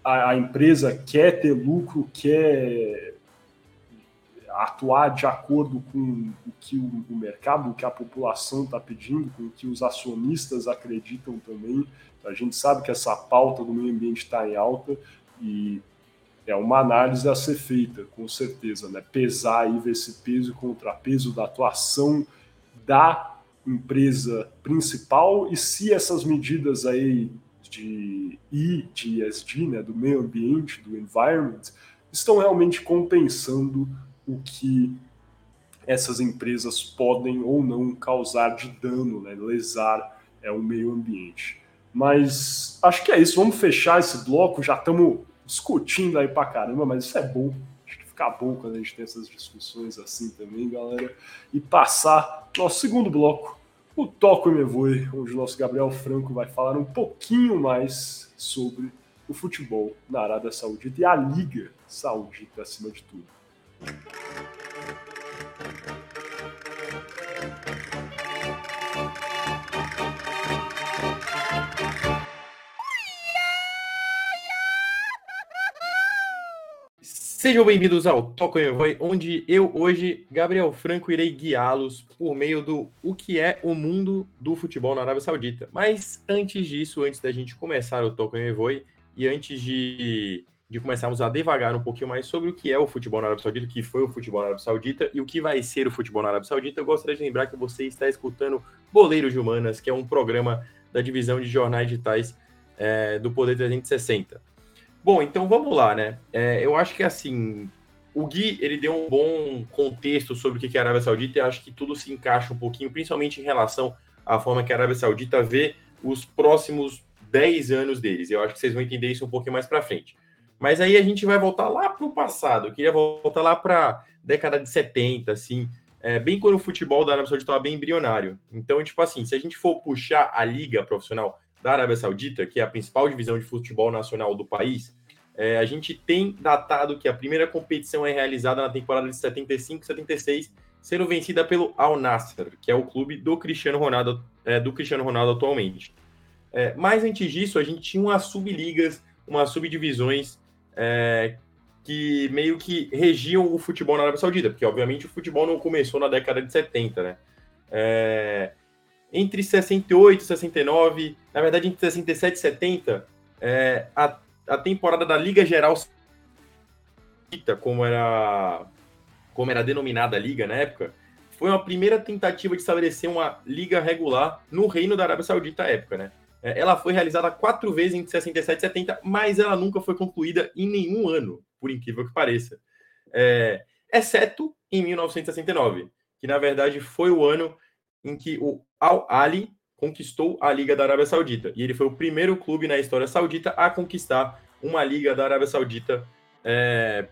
a, a empresa quer ter lucro, quer atuar de acordo com o que o, o mercado, o que a população está pedindo, com o que os acionistas acreditam também. A gente sabe que essa pauta do meio ambiente está em alta e é uma análise a ser feita, com certeza, né? Pesar aí, ver esse peso e contrapeso da atuação da empresa principal e se essas medidas aí de I, de ESG, né, do meio ambiente, do environment, estão realmente compensando o que essas empresas podem ou não causar de dano, né, lesar é, o meio ambiente. Mas acho que é isso, vamos fechar esse bloco, já estamos discutindo aí pra caramba, mas isso é bom, acho que fica bom quando a gente tem essas discussões assim também, galera, e passar nosso segundo bloco, o Toco e Me Voe, onde o nosso Gabriel Franco vai falar um pouquinho mais sobre o futebol na Arábia Saudita e a Liga Saudita acima de tudo. Sejam bem-vindos ao Toco Vai, onde eu hoje, Gabriel Franco, irei guiá-los por meio do o que é o mundo do futebol na Arábia Saudita. Mas antes disso, antes da gente começar o Toco Vai e antes de de começarmos a devagar um pouquinho mais sobre o que é o futebol na Arábia Saudita, o que foi o futebol na Arábia Saudita e o que vai ser o futebol na Arábia Saudita, eu gostaria de lembrar que você está escutando Boleiros de Humanas, que é um programa da divisão de jornais digitais é, do Poder 360. Bom, então vamos lá, né? É, eu acho que assim, o Gui ele deu um bom contexto sobre o que é a Arábia Saudita e acho que tudo se encaixa um pouquinho, principalmente em relação à forma que a Arábia Saudita vê os próximos 10 anos deles. Eu acho que vocês vão entender isso um pouquinho mais para frente. Mas aí a gente vai voltar lá para o passado. Eu queria voltar lá para década de 70, assim, é, bem quando o futebol da Arábia Saudita estava bem embrionário. Então, tipo assim, se a gente for puxar a liga profissional da Arábia Saudita, que é a principal divisão de futebol nacional do país, É, a gente tem datado que a primeira competição é realizada na temporada de 75 76, sendo vencida pelo Al Nassr, que é o clube do Cristiano Ronaldo, é, do Cristiano Ronaldo atualmente. É, mas antes disso, a gente tinha umas subligas, umas subdivisões é, que meio que regiam o futebol na Arábia Saudita, porque obviamente o futebol não começou na década de 70, né? É, entre 68 e 69, na verdade entre 67 e 70, é, a, a temporada da Liga Geral como era como era denominada a liga na época, foi uma primeira tentativa de estabelecer uma liga regular no reino da Arábia Saudita à época, né? É, ela foi realizada quatro vezes entre 67 e 70, mas ela nunca foi concluída em nenhum ano, por incrível que pareça. É, exceto em 1969, que na verdade foi o ano em que o Al-Ali conquistou a Liga da Arábia Saudita. E ele foi o primeiro clube na história saudita a conquistar uma Liga da Arábia Saudita é,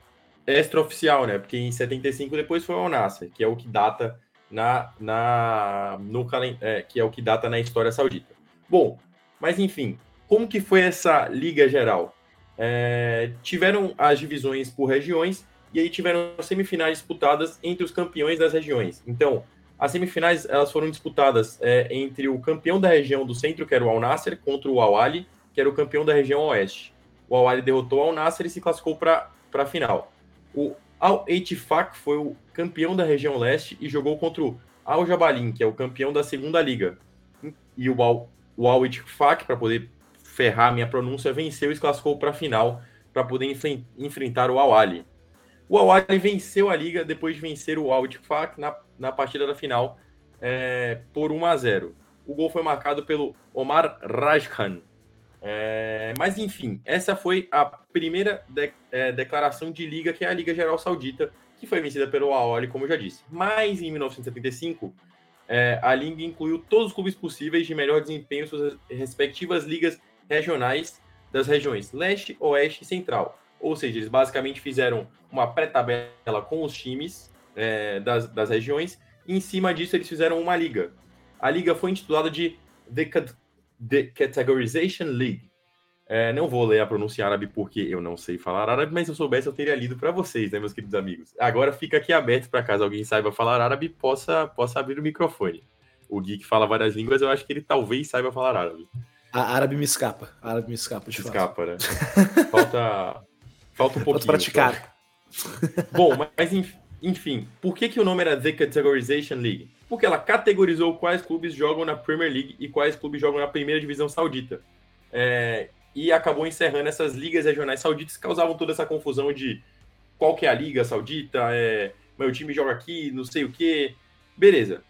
extraoficial, né? Porque em 75 depois foi o Al-Nassr, que é o que data na, na no é, que é o que data na história saudita. Bom, mas enfim, como que foi essa liga geral? É, tiveram as divisões por regiões e aí tiveram semifinais disputadas entre os campeões das regiões. Então, as semifinais elas foram disputadas é, entre o campeão da região do centro, que era o Al Nasser, contra o Al Ali, que era o campeão da região oeste. O Al Ali derrotou o Al Nasser e se classificou para a final. O Al Eitifak foi o campeão da região leste e jogou contra o Al Jabalin, que é o campeão da segunda liga. E o Al, o Al Eitifak, para poder ferrar minha pronúncia, venceu e se classificou para a final para poder enfrentar o Al. O Al Ali venceu a liga depois de vencer o Al Eitifak na, na partida da final é, por 1 a 0. O gol foi marcado pelo Omar Rajkan, é, mas enfim, essa foi a primeira de, é, declaração de liga, que é a Liga Geral Saudita, que foi vencida pelo Aoli, como eu já disse. Mas em 1975, é, a liga incluiu todos os clubes possíveis de melhor desempenho em suas respectivas ligas regionais das regiões leste, oeste e central. Ou seja, eles basicamente fizeram uma pré-tabela com os times é, das, das regiões, e em cima disso eles fizeram uma liga. A liga foi intitulada de The The Categorization League. É, não vou ler a pronúncia árabe porque eu não sei falar árabe, mas se eu soubesse eu teria lido para vocês, né, meus queridos amigos. Agora fica aqui aberto para caso alguém saiba falar árabe, possa, possa abrir o microfone. O Gui que fala várias línguas, eu acho que ele talvez saiba falar árabe. A árabe me escapa. A árabe me escapa. De escapa, né? Falta, falta um pouquinho. Praticar. Bom, mas enfim, por que, que o nome era The Categorization League? porque ela categorizou quais clubes jogam na Premier League e quais clubes jogam na primeira divisão saudita. É, e acabou encerrando essas ligas regionais sauditas que causavam toda essa confusão de qual que é a liga saudita, é, meu time joga aqui, não sei o que. Beleza.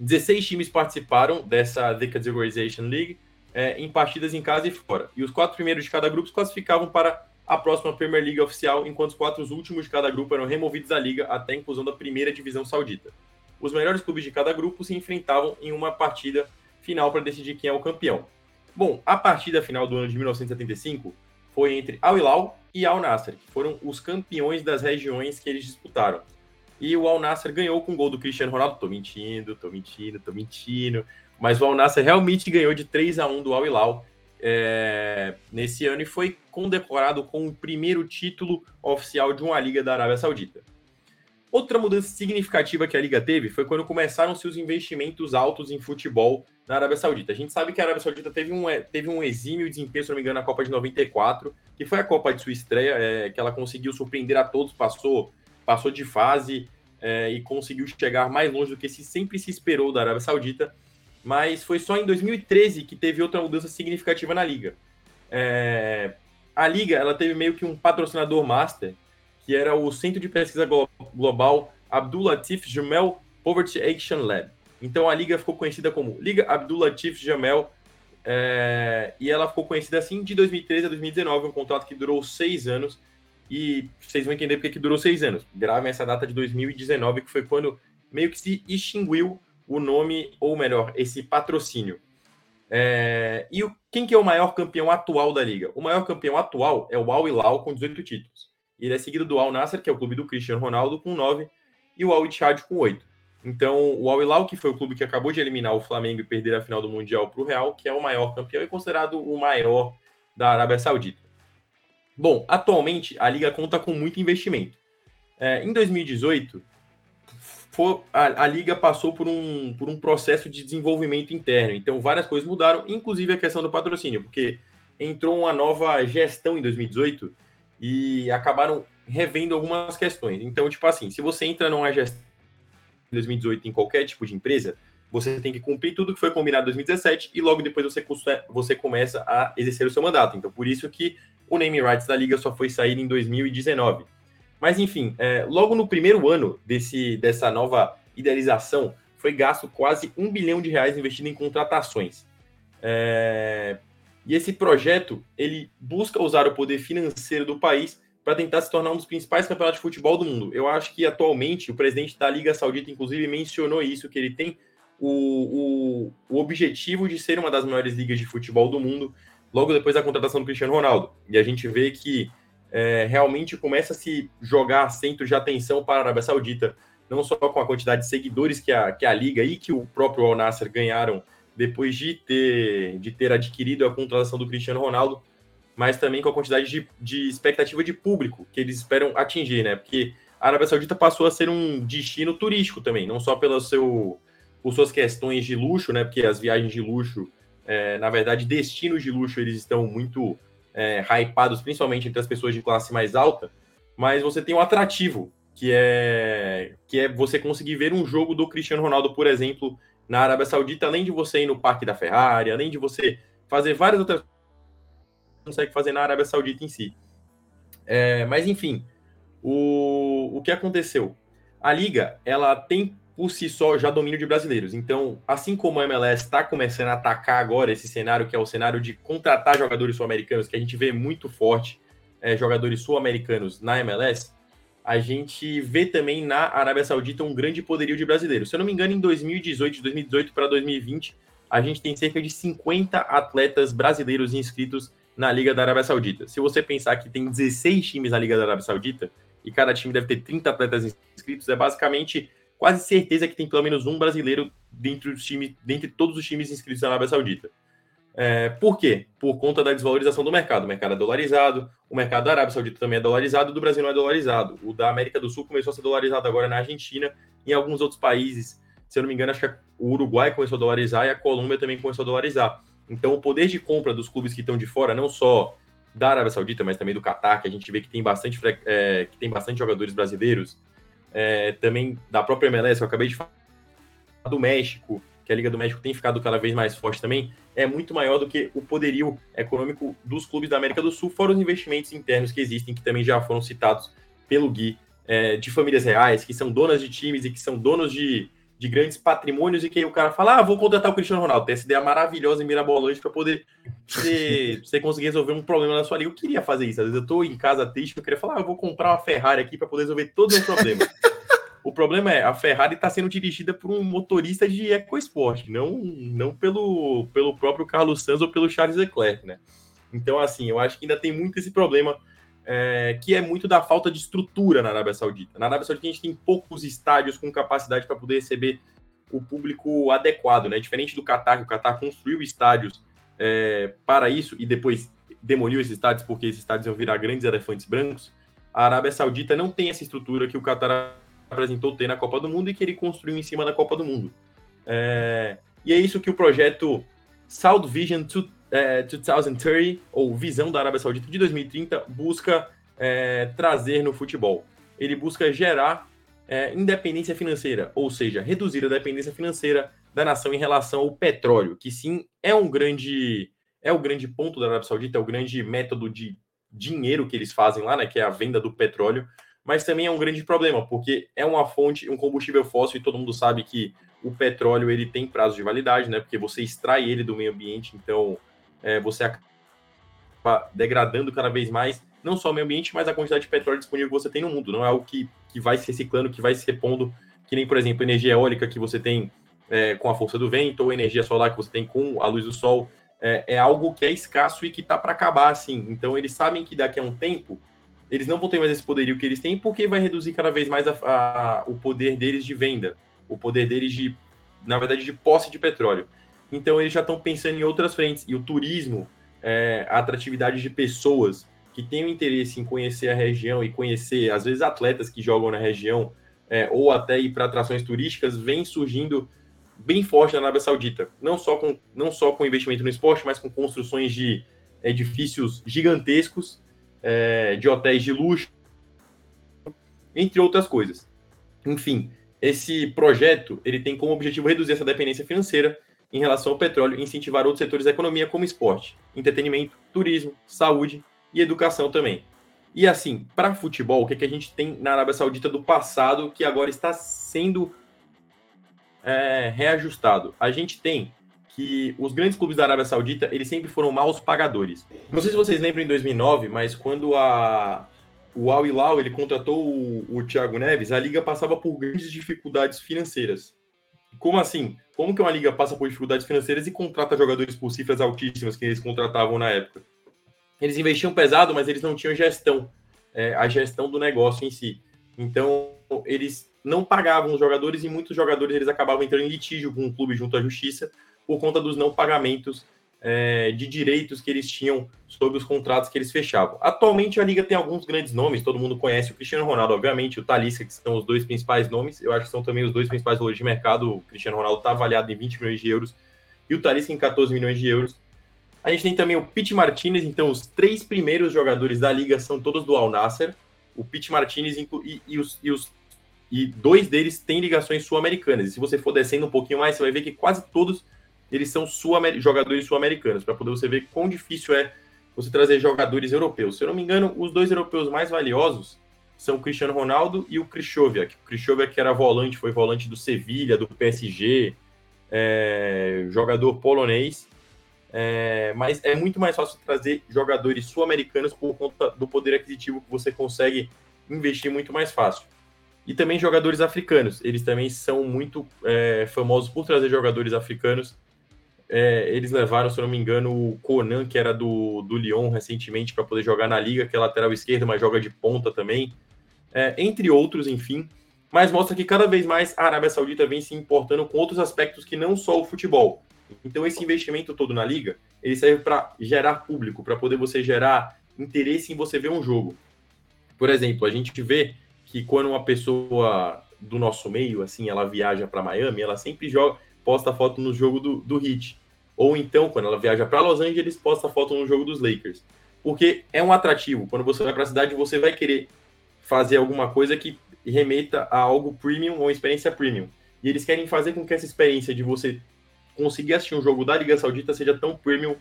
16 times participaram dessa The Categorization League é, em partidas em casa e fora. E os quatro primeiros de cada grupo classificavam para a próxima Premier League oficial, enquanto os quatro últimos de cada grupo eram removidos da liga até a inclusão da primeira divisão saudita os melhores clubes de cada grupo se enfrentavam em uma partida final para decidir quem é o campeão. Bom, a partida final do ano de 1975 foi entre Al Hilal e Al Nasser, que foram os campeões das regiões que eles disputaram. E o Al Nasser ganhou com o gol do Cristiano Ronaldo. Tô mentindo, tô mentindo, tô mentindo. Mas o Al Nasser realmente ganhou de 3 a 1 do Al Hilal é, nesse ano e foi condecorado com o primeiro título oficial de uma liga da Arábia Saudita. Outra mudança significativa que a liga teve foi quando começaram seus investimentos altos em futebol na Arábia Saudita. A gente sabe que a Arábia Saudita teve um, é, teve um exímio desempenho, se não me engano, na Copa de 94, que foi a Copa de sua estreia, é, que ela conseguiu surpreender a todos, passou, passou de fase é, e conseguiu chegar mais longe do que se sempre se esperou da Arábia Saudita. Mas foi só em 2013 que teve outra mudança significativa na liga. É, a liga ela teve meio que um patrocinador master que era o Centro de Pesquisa Global Abdul Latif Jamel Poverty Action Lab. Então a liga ficou conhecida como Liga Abdul Latif Jamel é, e ela ficou conhecida assim de 2013 a 2019, um contrato que durou seis anos. E vocês vão entender porque que durou seis anos. Gravem essa data de 2019, que foi quando meio que se extinguiu o nome, ou melhor, esse patrocínio. É, e o, quem que é o maior campeão atual da liga? O maior campeão atual é o Al Hilal com 18 títulos. Ele é seguido do Al Nasser, que é o clube do Cristiano Ronaldo, com 9, e o Al Ittihad com 8. Então, o Al Hilal, que foi o clube que acabou de eliminar o Flamengo e perder a final do Mundial para o Real, que é o maior campeão e considerado o maior da Arábia Saudita. Bom, atualmente a liga conta com muito investimento. É, em 2018, for, a, a, liga passou por um, por um processo de desenvolvimento interno. Então, várias coisas mudaram, inclusive a questão do patrocínio, porque entrou uma nova gestão em 2018 e acabaram revendo algumas questões. Então, tipo assim, se você entra numa gestão em 2018 em qualquer tipo de empresa, você tem que cumprir tudo que foi combinado em 2017 e logo depois você, você começa a exercer o seu mandato. Então, por isso que o name rights da liga só foi sair em 2019. Mas, enfim, é, logo no primeiro ano desse, dessa nova idealização, foi gasto quase um bilhão de reais investido em contratações. É, e esse projeto, ele busca usar o poder financeiro do país para tentar se tornar um dos principais campeonatos de futebol do mundo. Eu acho que atualmente o presidente da Liga Saudita, inclusive, mencionou isso, que ele tem o, o, o, objetivo de ser uma das maiores ligas de futebol do mundo, logo depois da contratação do Cristiano Ronaldo. E a gente vê que é, realmente começa a se jogar centro de atenção para a Arábia Saudita, não só com a quantidade de seguidores que a, que a liga e que o próprio Al Nasser ganharam depois de ter, de ter adquirido a contratação do Cristiano Ronaldo, mas também com a quantidade de, de expectativa de público que eles esperam atingir, né? Porque a Arábia Saudita passou a ser um destino turístico também, não só pelo seu, por suas questões de luxo, né? Porque as viagens de luxo, é, na verdade, destinos de luxo, eles estão muito é, hypados, principalmente entre as pessoas de classe mais alta, mas você tem um atrativo, que é, que é você conseguir ver um jogo do Cristiano Ronaldo, por exemplo, na Arábia Saudita, além de você ir no parque da Ferrari, além de você fazer várias outras consegue fazer na Arábia Saudita em si. É, mas enfim, o, o que aconteceu? A liga ela tem por si só já domínio de brasileiros. Então, assim como a MLS está começando a atacar agora esse cenário, que é o cenário de contratar jogadores sul-americanos, que a gente vê muito forte é, jogadores sul-americanos na MLS, a gente vê também na Arábia Saudita um grande poderio de brasileiros. Se eu não me engano, em 2018, de 2018 para 2020, a gente tem cerca de 50 atletas brasileiros inscritos na Liga da Arábia Saudita. Se você pensar que tem 16 times na Liga da Arábia Saudita e cada time deve ter 30 atletas inscritos, é basicamente quase certeza que tem pelo menos um brasileiro dentro dos times, dentre todos os times inscritos na Arábia Saudita. É, por quê? Por conta da desvalorização do mercado. O mercado é dolarizado, o mercado da Arábia Saudita também é dolarizado, o do Brasil não é dolarizado. O da América do Sul começou a ser dolarizado agora na Argentina e em alguns outros países. Se eu não me engano, acho que o Uruguai começou a dolarizar e a Colômbia também começou a dolarizar. Então, o poder de compra dos clubes que estão de fora, não só da Arábia Saudita, mas também do Catar, que a gente vê que tem bastante, é, que tem bastante jogadores brasileiros, é, também da própria MLS, que eu acabei de falar, do México, que a Liga do México tem ficado cada vez mais forte também, é muito maior do que o poderio econômico dos clubes da América do Sul, fora os investimentos internos que existem, que também já foram citados pelo Gui, é, de famílias reais, que são donas de times e que são donos de, de grandes patrimônios e que aí o cara fala, ah, vou contratar o Cristiano Ronaldo. Tem essa ideia maravilhosa e mirabolante para poder você, você conseguir resolver um problema na sua liga. Eu queria fazer isso. Às vezes eu tô em casa triste, eu queria falar, ah, eu vou comprar uma Ferrari aqui para poder resolver todos os problemas. o problema é, a Ferrari está sendo dirigida por um motorista de EcoSport, não, não pelo, pelo próprio Carlos Sanz ou pelo Charles Leclerc, né? Então, assim, eu acho que ainda tem muito esse problema é, que é muito da falta de estrutura na Arábia Saudita. Na Arábia Saudita a gente tem poucos estádios com capacidade para poder receber o público adequado, né? Diferente do Qatar, que o Qatar construiu estádios é, para isso e depois demoliu esses estádios porque esses estádios iam virar grandes elefantes brancos. A Arábia Saudita não tem essa estrutura que o Qatar apresentou ter na Copa do Mundo e que ele construiu em cima da Copa do Mundo. É, e é isso que o projeto South Vision é, 2030, ou Visão da Arábia Saudita de 2030, busca é, trazer no futebol. Ele busca gerar é, independência financeira, ou seja, reduzir a dependência financeira da nação em relação ao petróleo, que sim é um grande é o grande ponto da Arábia Saudita, é o grande método de dinheiro que eles fazem lá, né, que é a venda do petróleo, mas também é um grande problema, porque é uma fonte, um combustível fóssil e todo mundo sabe que o petróleo ele tem prazo de validade, né, porque você extrai ele do meio ambiente, então é, você acaba degradando cada vez mais, não só o meio ambiente, mas a quantidade de petróleo disponível que você tem no mundo. Não é algo que, que vai se reciclando, que vai se repondo, que nem, por exemplo, energia eólica que você tem é, com a força do vento, ou energia solar que você tem com a luz do sol. É, é algo que é escasso e que está para acabar, assim. Então, eles sabem que daqui a um tempo eles não vão ter mais esse poderio que eles têm, porque vai reduzir cada vez mais a, a, o poder deles de venda, o poder deles de, na verdade, de posse de petróleo. Então eles já estão pensando em outras frentes. E o turismo, é, a atratividade de pessoas que tenham interesse em conhecer a região e conhecer, às vezes, atletas que jogam na região, é, ou até ir para atrações turísticas, vem surgindo bem forte na Arábia Saudita. Não só com, não só com investimento no esporte, mas com construções de edifícios gigantescos, é, de hotéis de luxo, entre outras coisas. Enfim, esse projeto ele tem como objetivo reduzir essa dependência financeira em relação ao petróleo e incentivar outros setores da economia, como esporte, entretenimento, turismo, saúde e educação também. E assim, para futebol, o que, é que a gente tem na Arábia Saudita do passado que agora está sendo é, reajustado? A gente tem que os grandes clubes da Arábia Saudita eles sempre foram maus pagadores. Não sei se vocês lembram em 2009, mas quando a o Al Hilal ele contratou o, o Thiago Neves, a liga passava por grandes dificuldades financeiras. Como assim? Como que uma liga passa por dificuldades financeiras e contrata jogadores por cifras altíssimas que eles contratavam na época? Eles investiam pesado, mas eles não tinham gestão, é, a gestão do negócio em si. Então, eles não pagavam os jogadores e muitos jogadores eles acabavam entrando em litígio com o clube junto à justiça por conta dos não pagamentos é, de direitos que eles tinham sobre os contratos que eles fechavam. Atualmente a liga tem alguns grandes nomes, todo mundo conhece o Cristiano Ronaldo, obviamente, o Talisca, que são os dois principais nomes, eu acho que são também os dois principais valores de mercado. O Cristiano Ronaldo está avaliado em 20 milhões de euros e o Talisca em 14 milhões de euros. A gente tem também o Pete Martinez, então os três primeiros jogadores da liga são todos do Al Nasser. O Pete Martinez e, e, os, e, os, e dois deles têm ligações sul-americanas. E se você for descendo um pouquinho mais, você vai ver que quase todos eles são sul jogadores sul-americanos, para poder você ver quão difícil é você trazer jogadores europeus. Se eu não me engano, os dois europeus mais valiosos são o Cristiano Ronaldo e o Krychowiak. O Krychowiak era volante, foi volante do Sevilha, do PSG, é, jogador polonês. É, mas é muito mais fácil trazer jogadores sul-americanos por conta do poder aquisitivo que você consegue investir muito mais fácil. E também jogadores africanos. Eles também são muito é, famosos por trazer jogadores africanos é, eles levaram, se eu não me engano, o Conan, que era do, do Lyon recentemente, para poder jogar na liga, que é lateral esquerdo, mas joga de ponta também. É, entre outros, enfim. Mas mostra que cada vez mais a Arábia Saudita vem se importando com outros aspectos que não só o futebol. Então, esse investimento todo na liga, ele serve para gerar público, para poder você gerar interesse em você ver um jogo. Por exemplo, a gente vê que quando uma pessoa do nosso meio, assim, ela viaja para Miami, ela sempre joga, posta foto no jogo do, do Heat. Ou então, quando ela viaja para Los Angeles, posta foto no jogo dos Lakers. Porque é um atrativo. Quando você vai para a cidade, você vai querer fazer alguma coisa que remeta a algo premium ou experiência premium. E eles querem fazer com que essa experiência de você conseguir assistir um jogo da Liga Saudita seja tão premium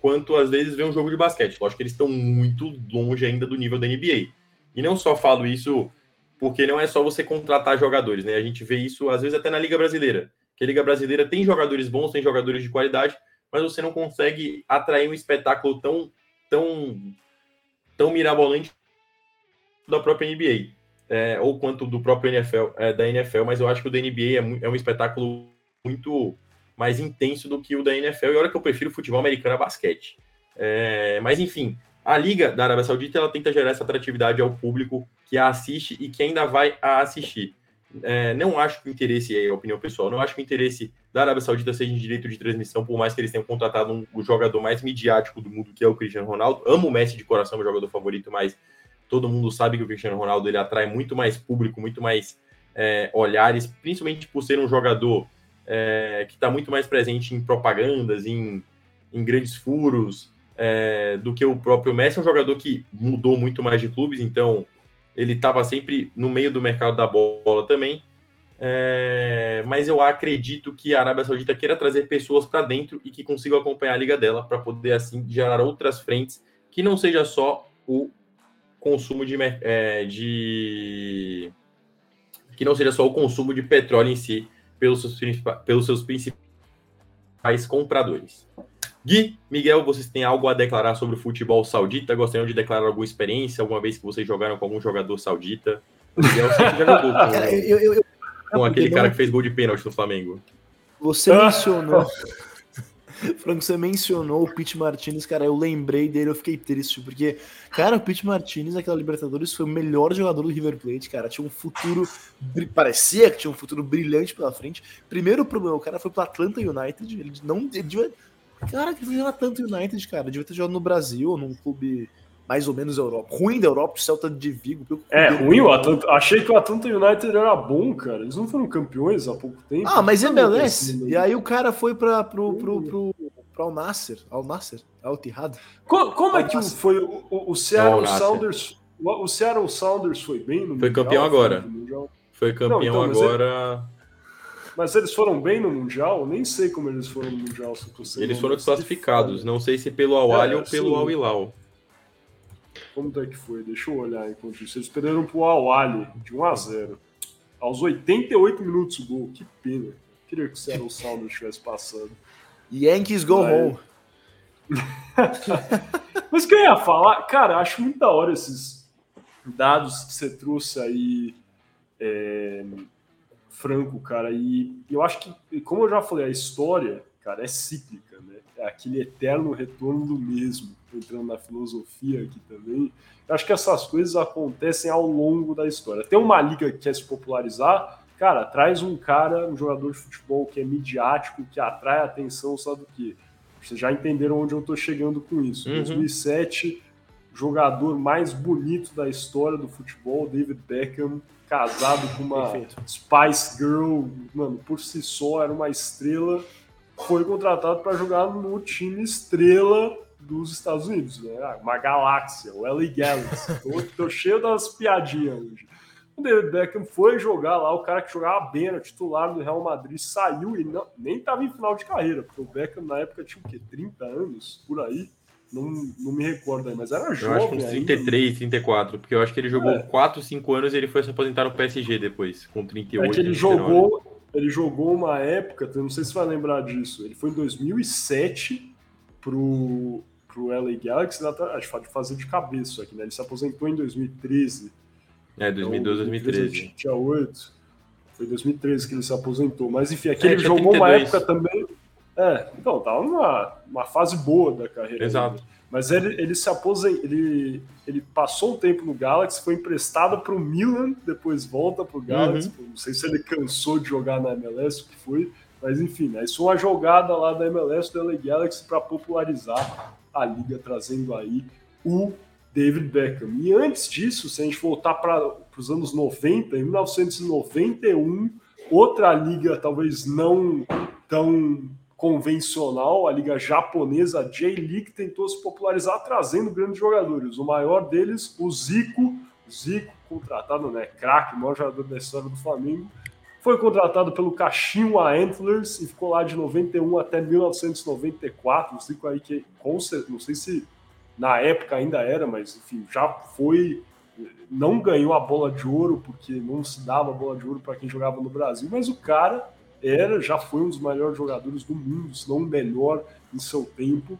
quanto às vezes ver um jogo de basquete. Lógico que eles estão muito longe ainda do nível da NBA. E não só falo isso porque não é só você contratar jogadores, né? A gente vê isso às vezes até na Liga Brasileira que a Liga Brasileira tem jogadores bons, tem jogadores de qualidade, mas você não consegue atrair um espetáculo tão, tão, tão mirabolante da própria NBA, é, ou quanto do próprio NFL, é, da NFL, mas eu acho que o da NBA é, é, um espetáculo muito mais intenso do que o da NFL, e olha que eu prefiro futebol americano a basquete. É, mas enfim, a Liga da Arábia Saudita ela tenta gerar essa atratividade ao público que a assiste e que ainda vai a assistir. É, não acho que o interesse, é a opinião pessoal, não acho que o interesse da Arábia Saudita seja em direito de transmissão, por mais que eles tenham contratado um, o jogador mais midiático do mundo, que é o Cristiano Ronaldo. Amo o Messi de coração, meu jogador favorito, mas todo mundo sabe que o Cristiano Ronaldo ele atrai muito mais público, muito mais é, olhares, principalmente por ser um jogador é, que está muito mais presente em propagandas, em, em grandes furos, é, do que o próprio Messi. É um jogador que mudou muito mais de clubes, então ele estava sempre no meio do mercado da bola também. É, mas eu acredito que a Arábia Saudita queira trazer pessoas para dentro e que consigam acompanhar a liga dela para poder assim gerar outras frentes que não seja só o consumo de, é, de que não seja só o consumo de petróleo em si pelos seus, pelos seus principais compradores. Gui, Miguel, vocês têm algo a declarar sobre o futebol saudita? Gostariam de declarar alguma experiência, alguma vez que vocês jogaram com algum jogador saudita? O Miguel jogou com, eu, eu, eu, com aquele cara que fez gol de pênalti no Flamengo. Você mencionou. Franco, você mencionou o Pete Martinez, cara, eu lembrei dele, eu fiquei triste, porque, cara, o Pete Martinez, aquela Libertadores, foi o melhor jogador do River Plate, cara, tinha um futuro, parecia que tinha um futuro brilhante pela frente. Primeiro problema, o cara foi pro Atlanta United, ele não, ele Cara, que jogava tanto United, cara. Devia ter jogado no Brasil, ou num clube mais ou menos Europa. Ruim da Europa, o Celta de Vigo. É, ruim o Atlanta. Achei que o Atlanta United era bom, cara. Eles não foram campeões há pouco tempo. Ah, mas MLS. Assim, e aí o cara foi para pro, pro, pro, pro Al Nasser. Al Nasser? Al Tihad. Como, como é que foi o, o, o Seattle Sounders? O, o Seattle Sounders foi bem no Foi campeão agora. Foi campeão não, então, agora. Mas eles foram bem no Mundial? Nem sei como eles foram no Mundial. eles foram classificados. Não sei se pelo Awali é, ou pelo Al Hilal. Como é que foi? Deixa eu olhar enquanto isso. Eles perderam pro Awali de 1 a 0 Aos 88 minutos o gol. Que pena. Queria que o Seattle Sounders estivesse passando. Yankees go Mas... home. Mas o que eu ia falar, cara, acho muito da hora esses dados que você trouxe aí, é, Franco, cara. E eu acho que, como eu já falei, a história, cara, é cíclica, né? É aquele eterno retorno do mesmo entrando na filosofia aqui também. Eu acho que essas coisas acontecem ao longo da história. Tem uma liga que quer se popularizar, cara, traz um cara, um jogador de futebol que é midiático, que atrai atenção, sabe do que? Vocês já entenderam onde eu estou chegando com isso. Uhum. 2007, jogador mais bonito da história do futebol, David Beckham, casado com uma Perfeito. Spice Girl, mano, por si só era uma estrela, foi contratado para jogar no time estrela dos Estados Unidos, né? Ah, uma galáxia, o LA Galaxy. tô, tô cheio das piadinhas hoje. O David Beckham foi jogar lá, o cara que jogava bem, era titular do Real Madrid, saiu e não, nem estava em final de carreira, porque o Beckham na época tinha o quê? 30 anos, por aí. Não, não me recordo aí, mas era jovem. Eu acho que uns 33, ainda. 34, porque eu acho que ele jogou é. 4, 5 anos e ele foi se aposentar no PSG depois, com 38. É que ele jogou, ele jogou uma época, não sei se vai lembrar disso, ele foi em 2007 pro, pro LA Galaxy, acho que fazer de cabeça isso aqui, né? Ele se aposentou em 2013. É, 2012, então, 2013. Tinha 8. Foi 2013 que ele se aposentou. Mas enfim, aqui é, ele jogou 32. uma época também. É, então, tava numa uma fase boa da carreira. Exato. Dele. Mas ele, ele se aposentou, ele, ele passou um tempo no Galaxy, foi emprestado para o Milan, depois volta para o Galaxy. Uhum. Não sei se ele cansou de jogar na MLS, o que foi, mas enfim, né, isso é uma jogada lá da MLS do LA Galaxy para popularizar a liga trazendo aí o David Beckham. E antes disso, se a gente voltar para os anos 90, em 1991, outra liga talvez não tão convencional, a liga japonesa, a J-League, tentou se popularizar trazendo grandes jogadores. O maior deles, o Zico, Zico contratado, né, craque, maior jogador da história do Flamengo, foi contratado pelo Kashima Antlers e ficou lá de 91 até 1994. O Zico aí que, não sei se na época ainda era, mas enfim, já foi. Não ganhou a bola de ouro, porque não se dava bola de ouro para quem jogava no Brasil, mas o cara era, já foi um dos melhores jogadores do mundo, se não o melhor em seu tempo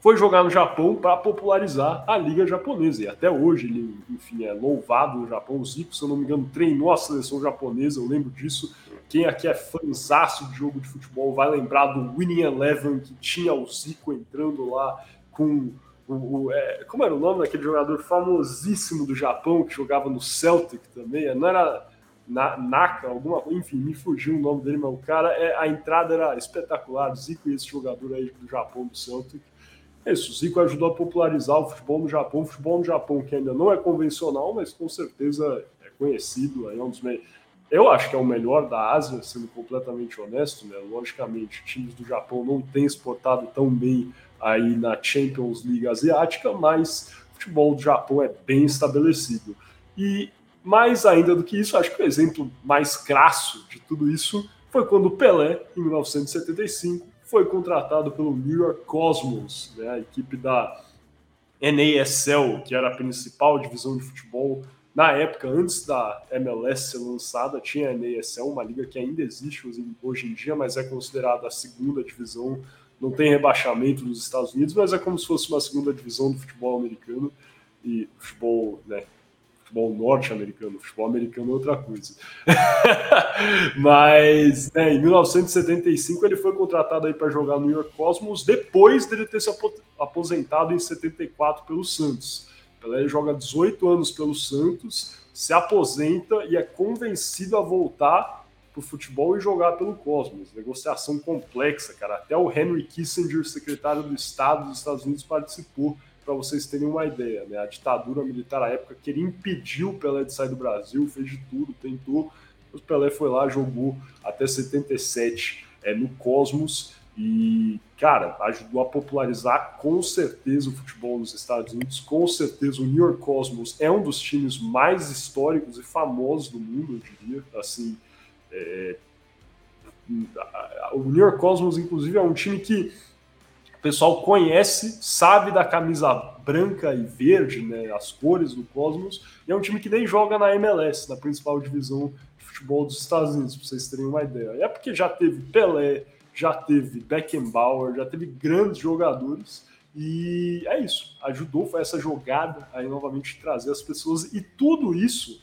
foi jogar no Japão para popularizar a liga japonesa. E até hoje ele, enfim, é louvado no Japão. O Zico, se eu não me engano, treinou a seleção japonesa, eu lembro disso. Quem aqui é fãzaço de jogo de futebol vai lembrar do Winning Eleven, que tinha o Zico entrando lá com o, o é, como era o nome daquele jogador famosíssimo do Japão que jogava no Celtic também? Não era na, Naka, alguma enfim, me fugiu o nome dele, mas o cara, é, a entrada era espetacular. Zico e esse jogador aí do Japão, do Celtic. É isso, Zico ajudou a popularizar o futebol no Japão, o futebol no Japão que ainda não é convencional, mas com certeza é conhecido, é um dos eu acho que é o melhor da Ásia, sendo completamente honesto, né? Logicamente, times do Japão não têm exportado tão bem aí na Champions League asiática, mas o futebol do Japão é bem estabelecido. E mais ainda do que isso, acho que o exemplo mais crasso de tudo isso foi quando o Pelé, em 1975, foi contratado pelo New York Cosmos, né, a equipe da NASL, que era a principal divisão de futebol na época, antes da MLS ser lançada, tinha a NASL, uma liga que ainda existe hoje em dia, mas é considerada a segunda divisão, não tem rebaixamento nos Estados Unidos, mas é como se fosse uma segunda divisão do futebol americano e futebol, né, futebol norte-americano, futebol americano é outra coisa. Mas né, em 1975 ele foi contratado aí para jogar no New York Cosmos depois dele ter se aposentado em 74 pelo Santos. Ele joga 18 anos pelo Santos, se aposenta e é convencido a voltar para o futebol e jogar pelo Cosmos. Negociação complexa, cara. Até o Henry Kissinger, secretário do Estado dos Estados Unidos, participou para vocês terem uma ideia, né? A ditadura militar à época queria impedir o Pelé de sair do Brasil, fez de tudo, tentou. O Pelé foi lá, jogou até 77 é, no Cosmos e, cara, ajudou a popularizar com certeza o futebol nos Estados Unidos. Com certeza o New York Cosmos é um dos times mais históricos e famosos do mundo, eu diria. Assim, é... o New York Cosmos, inclusive, é um time que o pessoal conhece, sabe da camisa branca e verde, né, as cores do Cosmos, e é um time que nem joga na MLS, na principal divisão de futebol dos Estados Unidos, para vocês terem uma ideia. É porque já teve Pelé, já teve Beckenbauer, já teve grandes jogadores, e é isso. Ajudou, foi essa jogada aí novamente trazer as pessoas, e tudo isso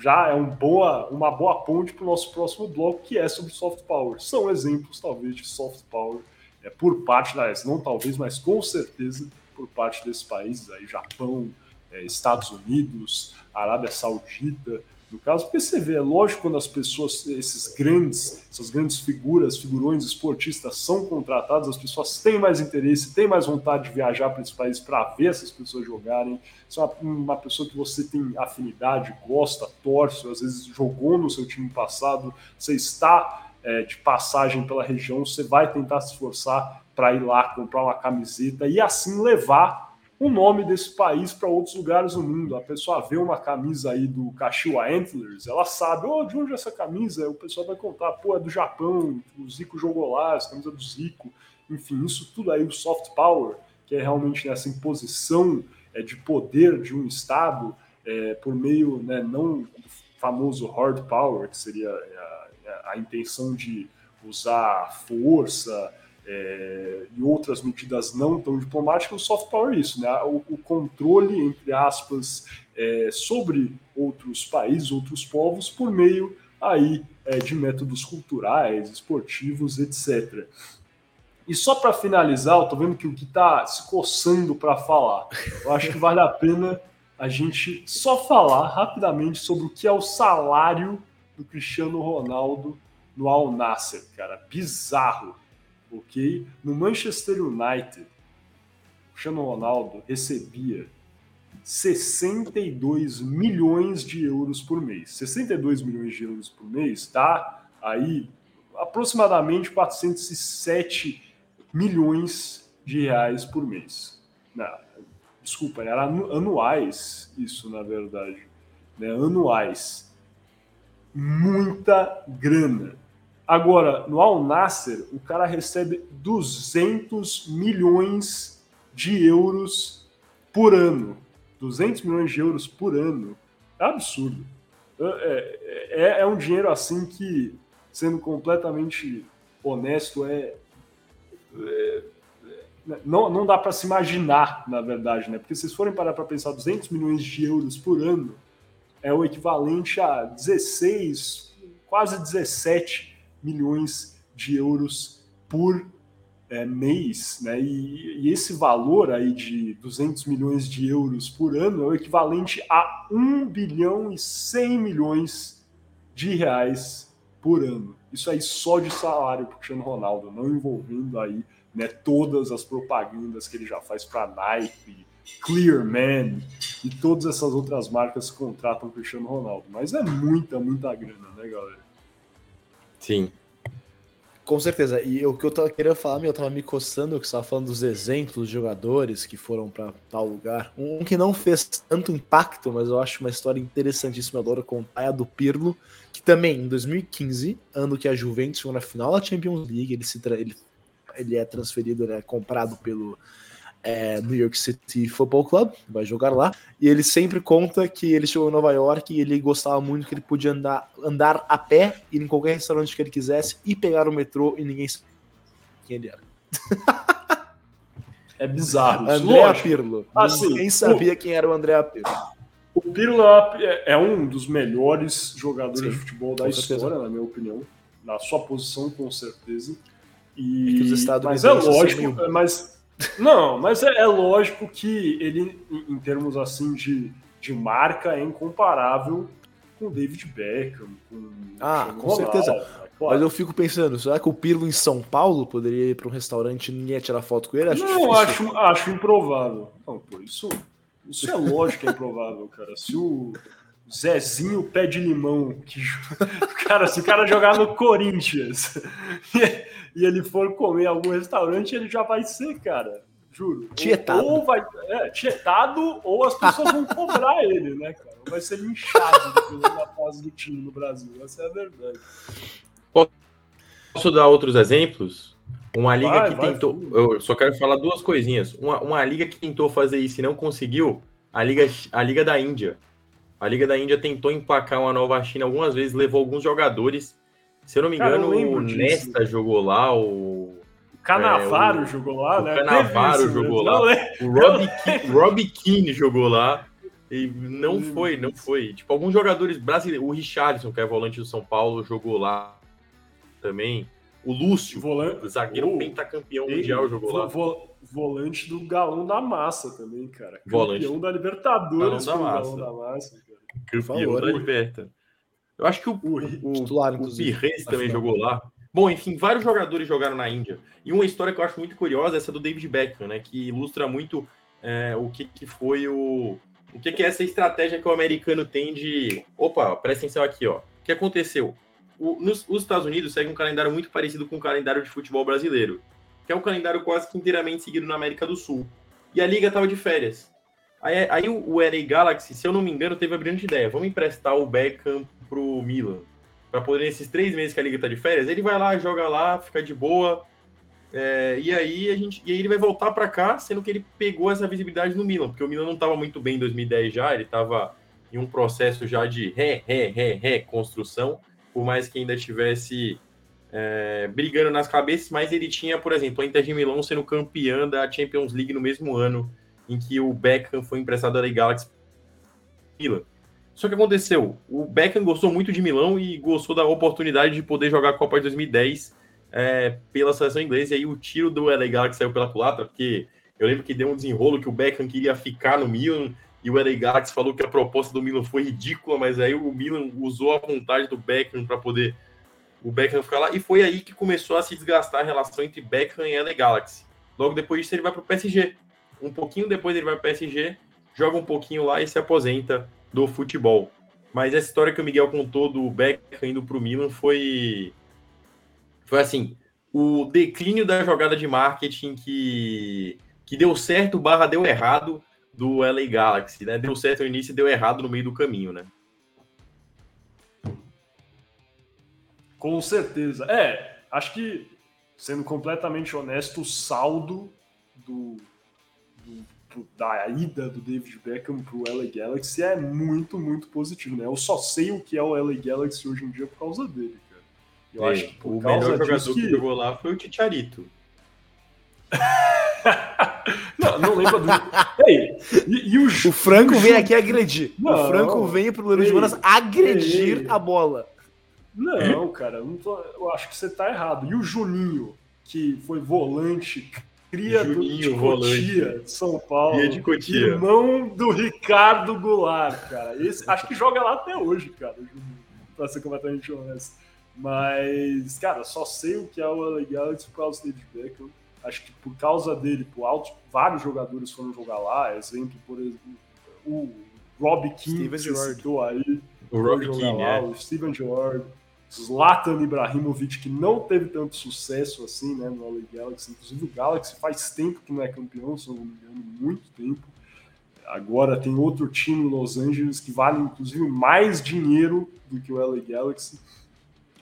já é um boa, uma boa ponte para o nosso próximo bloco, que é sobre soft power. São exemplos, talvez, de soft power é, por parte da não talvez, mas com certeza por parte desses países aí, Japão, é, Estados Unidos, Arábia Saudita, no caso, porque você vê, é lógico quando as pessoas, esses grandes, essas grandes figuras, figurões esportistas são contratados, as pessoas têm mais interesse, têm mais vontade de viajar para esse país para ver essas pessoas jogarem. Se é uma, uma, pessoa que você tem afinidade, gosta, torce, às vezes jogou no seu time passado, você está é, de passagem pela região, você vai tentar se esforçar para ir lá comprar uma camiseta e assim levar o nome desse país para outros lugares do mundo. A pessoa vê uma camisa aí do Kashiwa Antlers, ela sabe, oh, de onde é essa camisa? O pessoal vai contar, pô, é do Japão, o Zico jogou lá, essa camisa do Zico. Enfim, isso tudo aí, o soft power, que é realmente essa imposição é, de poder de um Estado é, por meio, né, não famoso hard power, que seria é, a intenção de usar força é, e outras medidas não tão diplomáticas, o soft power é isso, né? o, o controle, entre aspas, é, sobre outros países, outros povos, por meio aí é, de métodos culturais, esportivos, etc. E só para finalizar, eu tô vendo que o que está se coçando para falar, eu acho que vale a pena a gente só falar rapidamente sobre o que é o salário do Cristiano Ronaldo no Al Nasser, cara. Bizarro, ok? No Manchester United, o Cristiano Ronaldo recebia 62 milhões de euros por mês. 62 milhões de euros por mês dá aí aproximadamente 407 milhões de reais por mês. Não, desculpa, era anuais isso, na verdade. Né? Anuais muita grana. Agora, no Al Nasser, o cara recebe 200 milhões de euros por ano. 200 milhões de euros por ano. É absurdo. É, é, é um dinheiro assim que, sendo completamente honesto, é, é não, não dá para se imaginar, na verdade, né? Porque se vocês forem parar para pensar 200 milhões de euros por ano, é o equivalente a 16, quase 17 milhões de euros por é, mês, né? E, e, esse valor aí de 200 milhões de euros por ano é o equivalente a 1 bilhão e 100 milhões de reais por ano. Isso aí só de salário para Cristiano Ronaldo, não envolvendo aí né, todas as propagandas que ele já faz para Nike, Clearman e todas essas outras marcas que contratam o Cristiano Ronaldo. Mas é muita, muita grana, né, galera? Sim. Com certeza. E o que eu tava querendo falar, eu tava me coçando, que você tava falando dos exemplos de jogadores que foram para tal lugar. Um que não fez tanto impacto, mas eu acho uma história interessantíssima, eu adoro contar, é a do Pirlo, que também, em 2015, ano que a Juventus chegou na final da Champions League, ele, se ele, ele é transferido, né, comprado pelo é, New York City Football Club, vai jogar lá, e ele sempre conta que ele chegou em Nova York e ele gostava muito que ele podia andar, andar a pé, ir em qualquer restaurante que ele quisesse e pegar o metrô e ninguém sabia quem ele era. É bizarro. André Pirlo. Assim, ninguém sabia o... quem era o André Pirlo. O Pirlo é, é um dos melhores jogadores Sim, de futebol da história, certeza. na minha opinião. Na sua posição, com certeza. E... É mas é lógico, mas não, mas é, é, lógico que ele, em termos assim de, de marca, é incomparável com o David Beckham, com Ah, com certeza. Né? Claro. Mas eu fico pensando, será que o Pirlo em São Paulo poderia ir para um restaurante e ninguém ia tirar foto com ele? Acho não, acho, acho improvável. Não, pô, isso, isso é lógico que é improvável, cara. Se o Zezinho pé de limão, que, cara, se o cara jogar no Corinthians e, ele for comer em algum restaurante, ele já vai ser, cara. Juro. Tietado. Ou, vai, é, tietado, ou as pessoas vão cobrar ele, né, cara? Vai ser linchado dependendo da fase do time no Brasil. Essa é a verdade. Posso dar outros exemplos? Uma liga vai, que vai, tentou. Eu só quero falar duas coisinhas. Uma, uma liga que tentou fazer isso e não conseguiu, a liga, a liga da Índia. A Liga da Índia tentou empacar uma nova China algumas vezes, levou alguns jogadores. Se eu não me engano, o Nesta jogou lá, o. Canavaro é, o, jogou lá, o né? Canavaro jogou lá. O Robbie Keane jogou lá. E não foi, não foi. Tipo, alguns jogadores brasileiros. O Richardson, que é volante do São Paulo, jogou lá também. O Lúcio, volante, zagueiro oh, pentacampeão ele, mundial, jogou lá. volante do galão da massa também, cara. Volante. Campeão da Libertadores galão da massa. Galão da massa Campeão da Liberta. Eu acho que o, o, o, titular, o Pires também jogou lá. Bom, enfim, vários jogadores jogaram na Índia. E uma história que eu acho muito curiosa é essa do David Beckham, né? Que ilustra muito é, o que, que foi o. O que, que é essa estratégia que o americano tem de. Opa, presta atenção aqui, ó. O que aconteceu? o, nos, os Estados Unidos seguem um calendário muito parecido com o calendário de futebol brasileiro, que é um calendário quase que inteiramente seguido na América do Sul. E a liga estava de férias. Aí, aí o, o LA Galaxy, se eu não me engano, teve a brilhante ideia: vamos emprestar o Beckham pro Milan. Para poder, nesses três meses que a liga está de férias, ele vai lá, joga lá, fica de boa. É, e aí a gente, e aí ele vai voltar para cá, sendo que ele pegou essa visibilidade no Milan, porque o Milan não estava muito bem em 2010 já, ele estava em um processo já de ré, ré, ré, ré construção por mais que ainda estivesse é, brigando nas cabeças, mas ele tinha, por exemplo, a Inter de Milão sendo campeã da Champions League no mesmo ano em que o Beckham foi emprestado da Galaxy Milan. Só que aconteceu, o Beckham gostou muito de Milão e gostou da oportunidade de poder jogar a Copa de 2010 é, pela seleção inglesa, e aí o tiro do LA Galaxy saiu pela culatra, porque eu lembro que deu um desenrolo que o Beckham queria ficar no Milan, e o LA Galaxy falou que a proposta do Milan foi ridícula, mas aí o Milan usou a vontade do Beckham para poder o Beckham ficar lá, e foi aí que começou a se desgastar a relação entre Beckham e LA Galaxy. Logo depois disso ele vai para o PSG. Um pouquinho depois ele vai para o PSG, joga um pouquinho lá e se aposenta do futebol. Mas essa história que o Miguel contou do Beckham indo para o Milan foi foi assim, o declínio da jogada de marketing que que deu certo barra deu errado do LA Galaxy, né? Deu certo no início e deu errado no meio do caminho, né? Com certeza. É, acho que, sendo completamente honesto, o saldo do, do, da ida do David Beckham para o LA Galaxy é muito, muito positivo, né? Eu só sei o que é o LA Galaxy hoje em dia por causa dele, cara. Eu é, acho que o melhor jogador que... que jogou lá foi o Ticharito. não, não lembro do. Ei, e, e o, o Franco vem aqui agredir. Não, o Franco vem pro Leandro de Manas agredir ei. a bola. Não, cara, não tô, eu acho que você tá errado. E o Juninho, que foi volante, cria Juninho, do, de Cotia, de São Paulo. de Cotia. Irmão do Ricardo Goulart, cara. Esse, acho que joga lá até hoje, cara, pra ser completamente honesto. Mas, cara, só sei o que é o LA Galaxy por causa do David Beckham acho que por causa dele, por alto, vários jogadores foram jogar lá. Exemplo, por exemplo, o Rob King, que você citou aí. O Rob King, lá, é. o Steven Gerrard, Zlatan Ibrahimovic, que não teve tanto sucesso assim, né, no LA Galaxy. Inclusive o Galaxy faz tempo que não é campeão, se não me engano, muito tempo. Agora tem outro time em Los Angeles que vale, inclusive, mais dinheiro do que o LA Galaxy.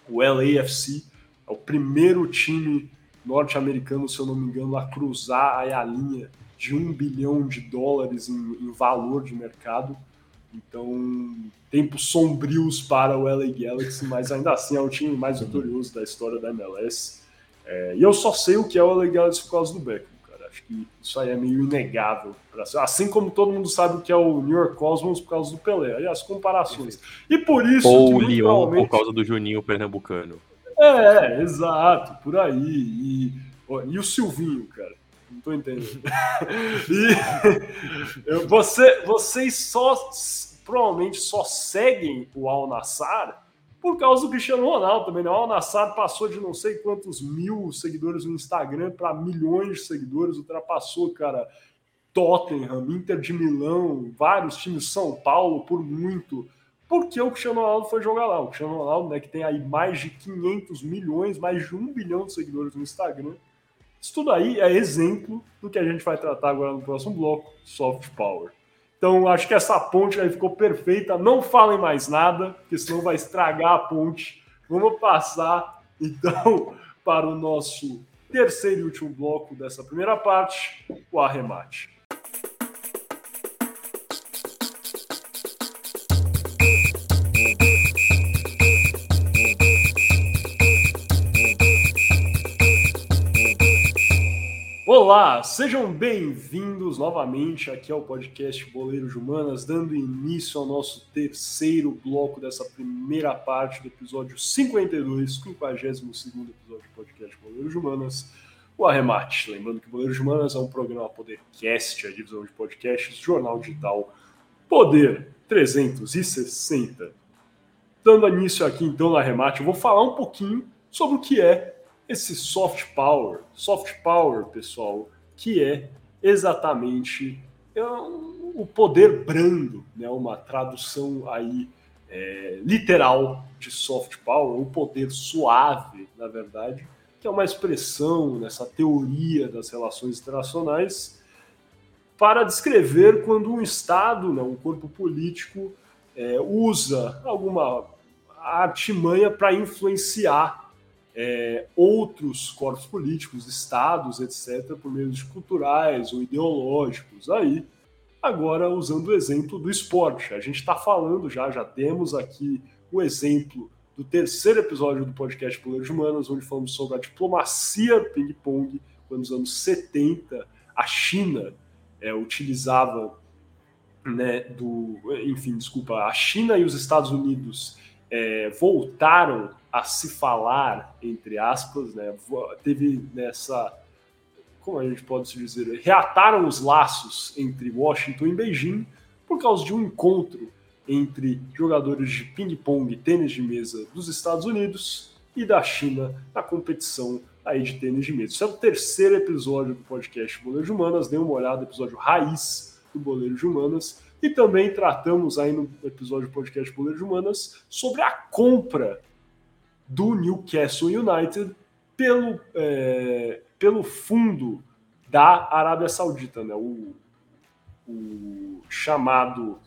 O LAFC é o primeiro time norte-americano, se eu não me engano, a cruzar a linha de um bilhão de dólares em, em valor de mercado. Então, tempos sombrios para o LA Galaxy, mas ainda assim é o time mais vitorioso da história da MLS. É, e eu só sei o que é o LA Galaxy por causa do Beckham, cara. Acho que isso aí é meio inegável. Assim como todo mundo sabe o que é o New York Cosmos por causa do Pelé. Aí as comparações. E por isso. Ou o Lyon por causa do Juninho Pernambucano. É, exato, por aí. E, e o Silvinho, cara? Não tô entendendo. e você, vocês só provavelmente só seguem o Al Nassar por causa do Cristiano Ronaldo também. Né? O Al Nassar passou de não sei quantos mil seguidores no Instagram para milhões de seguidores, ultrapassou, cara, Tottenham, Inter de Milão, vários times, São Paulo, por muito. Porque o Cristiano Ronaldo foi jogar lá. O Cristiano Ronaldo, né, que tem aí mais de 500 milhões, mais de um bilhão de seguidores no Instagram. Isso tudo aí é exemplo do que a gente vai tratar agora no próximo bloco, soft power. Então, acho que essa ponte aí ficou perfeita. Não falem mais nada, porque senão vai estragar a ponte. Vamos passar, então, para o nosso terceiro e último bloco dessa primeira parte, o arremate. Olá, sejam bem-vindos novamente aqui ao podcast Boleiros Humanas, dando início ao nosso terceiro bloco dessa primeira parte do episódio 52, 52 episódio do podcast Boleiros Humanas, o Arremate. Lembrando que Boleiros Humanas é um programa Podercast, a divisão de podcasts, jornal digital Poder 360. Dando início aqui então no Arremate, eu vou falar um pouquinho sobre o que é esse soft power, soft power, pessoal, que é exatamente é o poder brando, né? Uma tradução aí é, literal de soft power, o poder suave, na verdade, que é uma expressão nessa teoria das relações internacionais para descrever quando um Estado, né, um corpo político, é, usa alguma artimanha para influenciar é, outros corpos políticos, estados, etc., por meios culturais ou ideológicos. Aí, agora usando o exemplo do esporte. A gente está falando já, já temos aqui o exemplo do terceiro episódio do podcast Poleiro Humanas, onde falamos sobre a diplomacia ping-pong, quando nos anos 70 a China é, utilizava, né, do, enfim, desculpa, a China e os Estados Unidos é, voltaram a se falar, entre aspas, né? Teve nessa. Como a gente pode se dizer? Reataram os laços entre Washington e Beijing por causa de um encontro entre jogadores de ping-pong e tênis de mesa dos Estados Unidos e da China na competição aí de tênis de mesa. Esse é o terceiro episódio do podcast Boleiro de Humanas. Dê uma olhada, episódio raiz do Boleiro de Humanas. E também tratamos aí no episódio do podcast Boleiro de Humanas sobre a compra do Newcastle United pelo, é, pelo fundo da Arábia Saudita, né? o, o chamado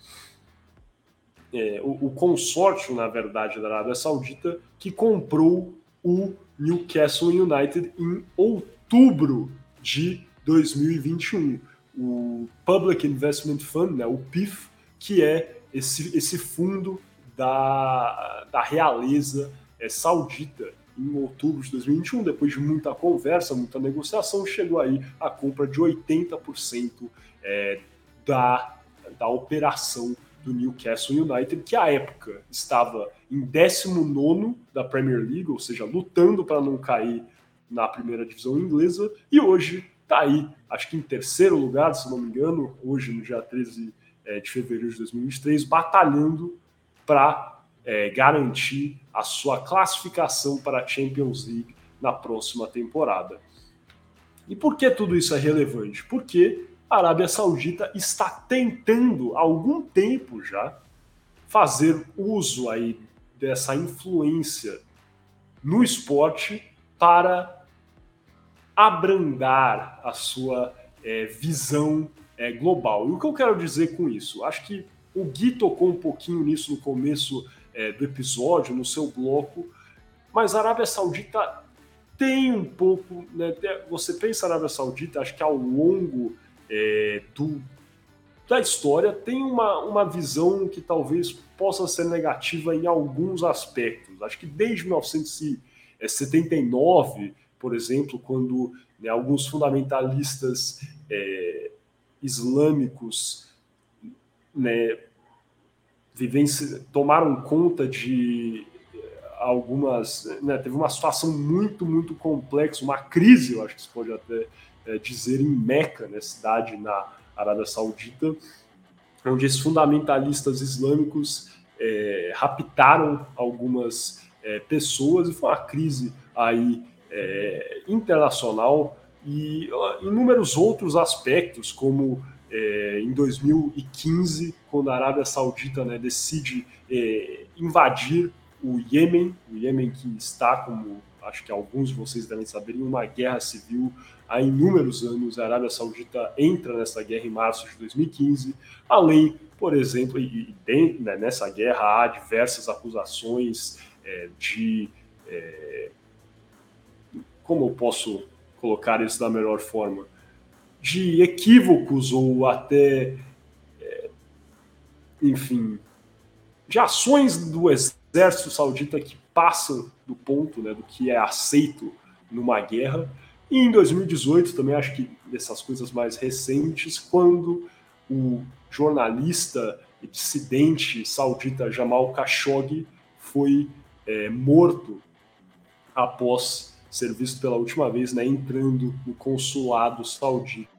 é, o, o, consórcio, na verdade, da Arábia Saudita, que comprou o Newcastle United em outubro de 2021. O Public Investment Fund, né, o PIF, que é esse, esse fundo da, da realeza é, saudita em outubro de 2021, depois de muita conversa, muita negociação, chegou aí a compra de 80% é, da, da operação do Newcastle United, que à época estava em 19 da Premier League, ou seja, lutando para não cair na primeira divisão inglesa, e hoje está aí, acho que em terceiro lugar, se não me engano, hoje no dia 13 é, de fevereiro de 2023, batalhando para é, garantir a sua classificação para a Champions League na próxima temporada. E por que tudo isso é relevante? Porque a Arábia Saudita está tentando há algum tempo já fazer uso aí dessa influência no esporte para abrandar a sua é, visão é, global. E o que eu quero dizer com isso? Acho que o Gui tocou um pouquinho nisso no começo é, do episódio, no seu bloco, mas a Arábia Saudita tem um pouco. Né, você pensa na Arábia Saudita, acho que ao longo é, do, da história tem uma, uma visão que talvez possa ser negativa em alguns aspectos. Acho que desde 1979, por exemplo, quando né, alguns fundamentalistas é, islâmicos né, vivenci... tomaram conta de eh, algumas. Né, teve uma situação muito, muito complexa, uma crise, eu acho que se pode até é, dizer, em Meca, né, cidade na Arábia Saudita, onde esses fundamentalistas islâmicos é, raptaram algumas é, pessoas e foi uma crise aí internacional e inúmeros outros aspectos, como é, em 2015, quando a Arábia Saudita né, decide é, invadir o Iêmen, o Iêmen que está, como acho que alguns de vocês devem saber, em uma guerra civil há inúmeros anos. A Arábia Saudita entra nessa guerra em março de 2015, além, por exemplo, e, e né, nessa guerra há diversas acusações é, de. É, como eu posso colocar isso da melhor forma? De equívocos ou até. É, enfim. De ações do exército saudita que passam do ponto né, do que é aceito numa guerra. E em 2018, também acho que dessas coisas mais recentes, quando o jornalista e dissidente saudita Jamal Khashoggi foi é, morto após ser visto pela última vez né, entrando no consulado saudita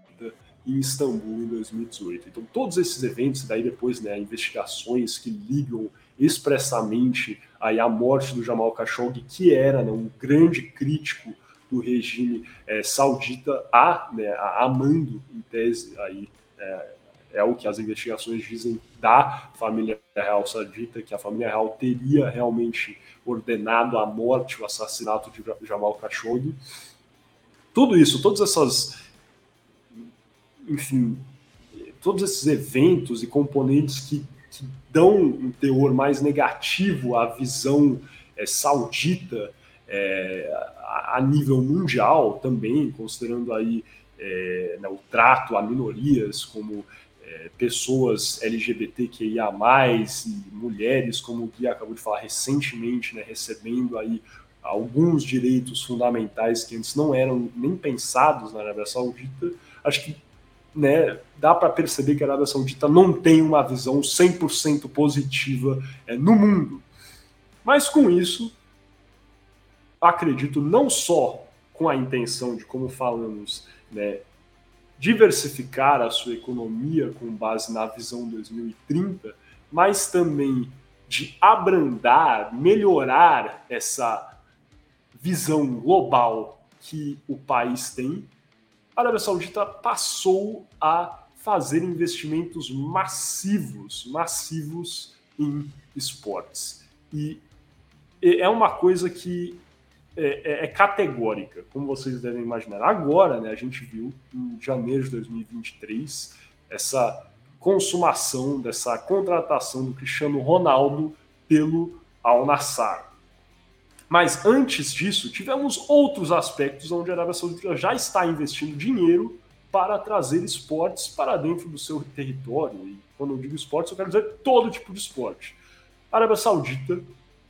em Istambul em 2018. Então, todos esses eventos, daí depois né, investigações que ligam expressamente aí a morte do Jamal Khashoggi, que era né, um grande crítico do regime é, saudita, a, né, a, amando, em tese, aí, é, é, o que as investigações dizem da família real saudita, que a família real teria realmente ordenado a morte, o assassinato de Jamal Khashoggi. Tudo isso, todas essas, enfim, todos esses eventos e componentes que, que dão um teor mais negativo à visão é, saudita é, a, a, nível mundial também, considerando aí é, né, o trato a minorias como é, pessoas LGBTQIA+, e mulheres, como o Gui acabou de falar recentemente, né, recebendo aí alguns direitos fundamentais que antes não eram nem pensados na Arábia Saudita, acho que né, dá para perceber que a Arábia Saudita não tem uma visão 100% positiva é, no mundo. Mas com isso, acredito não só com a intenção de, como falamos, né, diversificar a sua economia com base na visão 2030, mas também de abrandar, melhorar essa visão global que o país tem, a Arábia Saudita passou a fazer investimentos massivos, massivos em esportes. E é uma coisa que é, é, é, categórica, como vocês devem imaginar. Agora, né, a gente viu em janeiro de 2023 essa consumação dessa contratação do Cristiano Ronaldo pelo Al Nassr. Mas antes disso, tivemos outros aspectos onde a Arábia Saudita já está investindo dinheiro para trazer esportes para dentro do seu território. E quando eu digo esportes, eu quero dizer todo tipo de esporte. A Arábia Saudita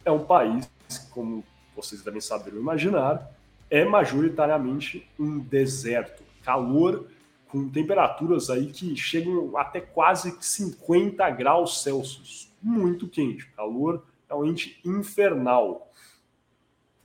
é um país, como vocês devem saber ou imaginar, é majoritariamente um deserto. Calor com temperaturas aí que chegam até quase 50 graus Celsius. Muito quente. Calor realmente infernal.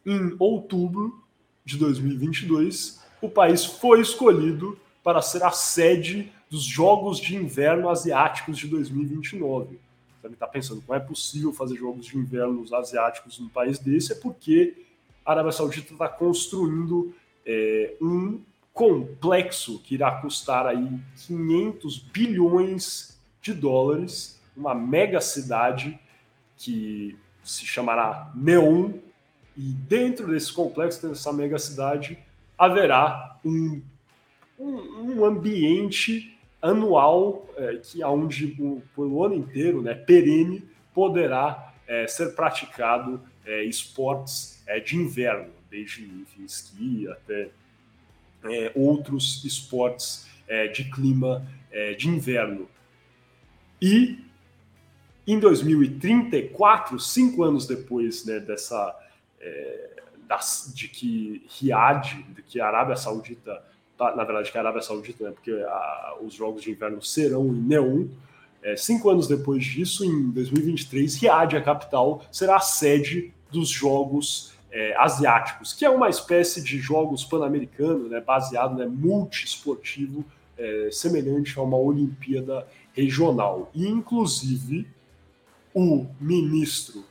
Em outubro de 2022, o país foi escolhido para ser a sede dos Jogos de Inverno Asiáticos de 2029 deve estar pensando, como é possível fazer jogos de inverno asiáticos num país desse? É porque a Arábia Saudita está construindo é, um complexo que irá custar aí 500 bilhões de dólares, uma mega cidade que se chamará Neon, e dentro desse complexo, dessa mega cidade, haverá um, um, um ambiente anual é, que aonde o, pelo ano inteiro, né, perene, poderá é, ser praticado é, esportes é, de inverno, desde enfim, esqui até é, outros esportes é, de clima de inverno. E em 2034, cinco anos depois né, dessa das, de que Riad, de que a Arábia Saudita na verdade, que a Arábia Saudita, né, porque a, os Jogos de Inverno serão em Neon. É, cinco anos depois disso, em 2023, Riad, a capital, será a sede dos Jogos é, Asiáticos, que é uma espécie de Jogos Pan-Americano, né, baseado, né, multiesportivo, é, semelhante a uma Olimpíada regional. E, inclusive, o ministro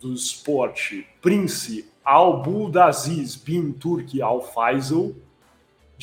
do esporte, Prince Al-Budaziz bin Turki Al-Faisal,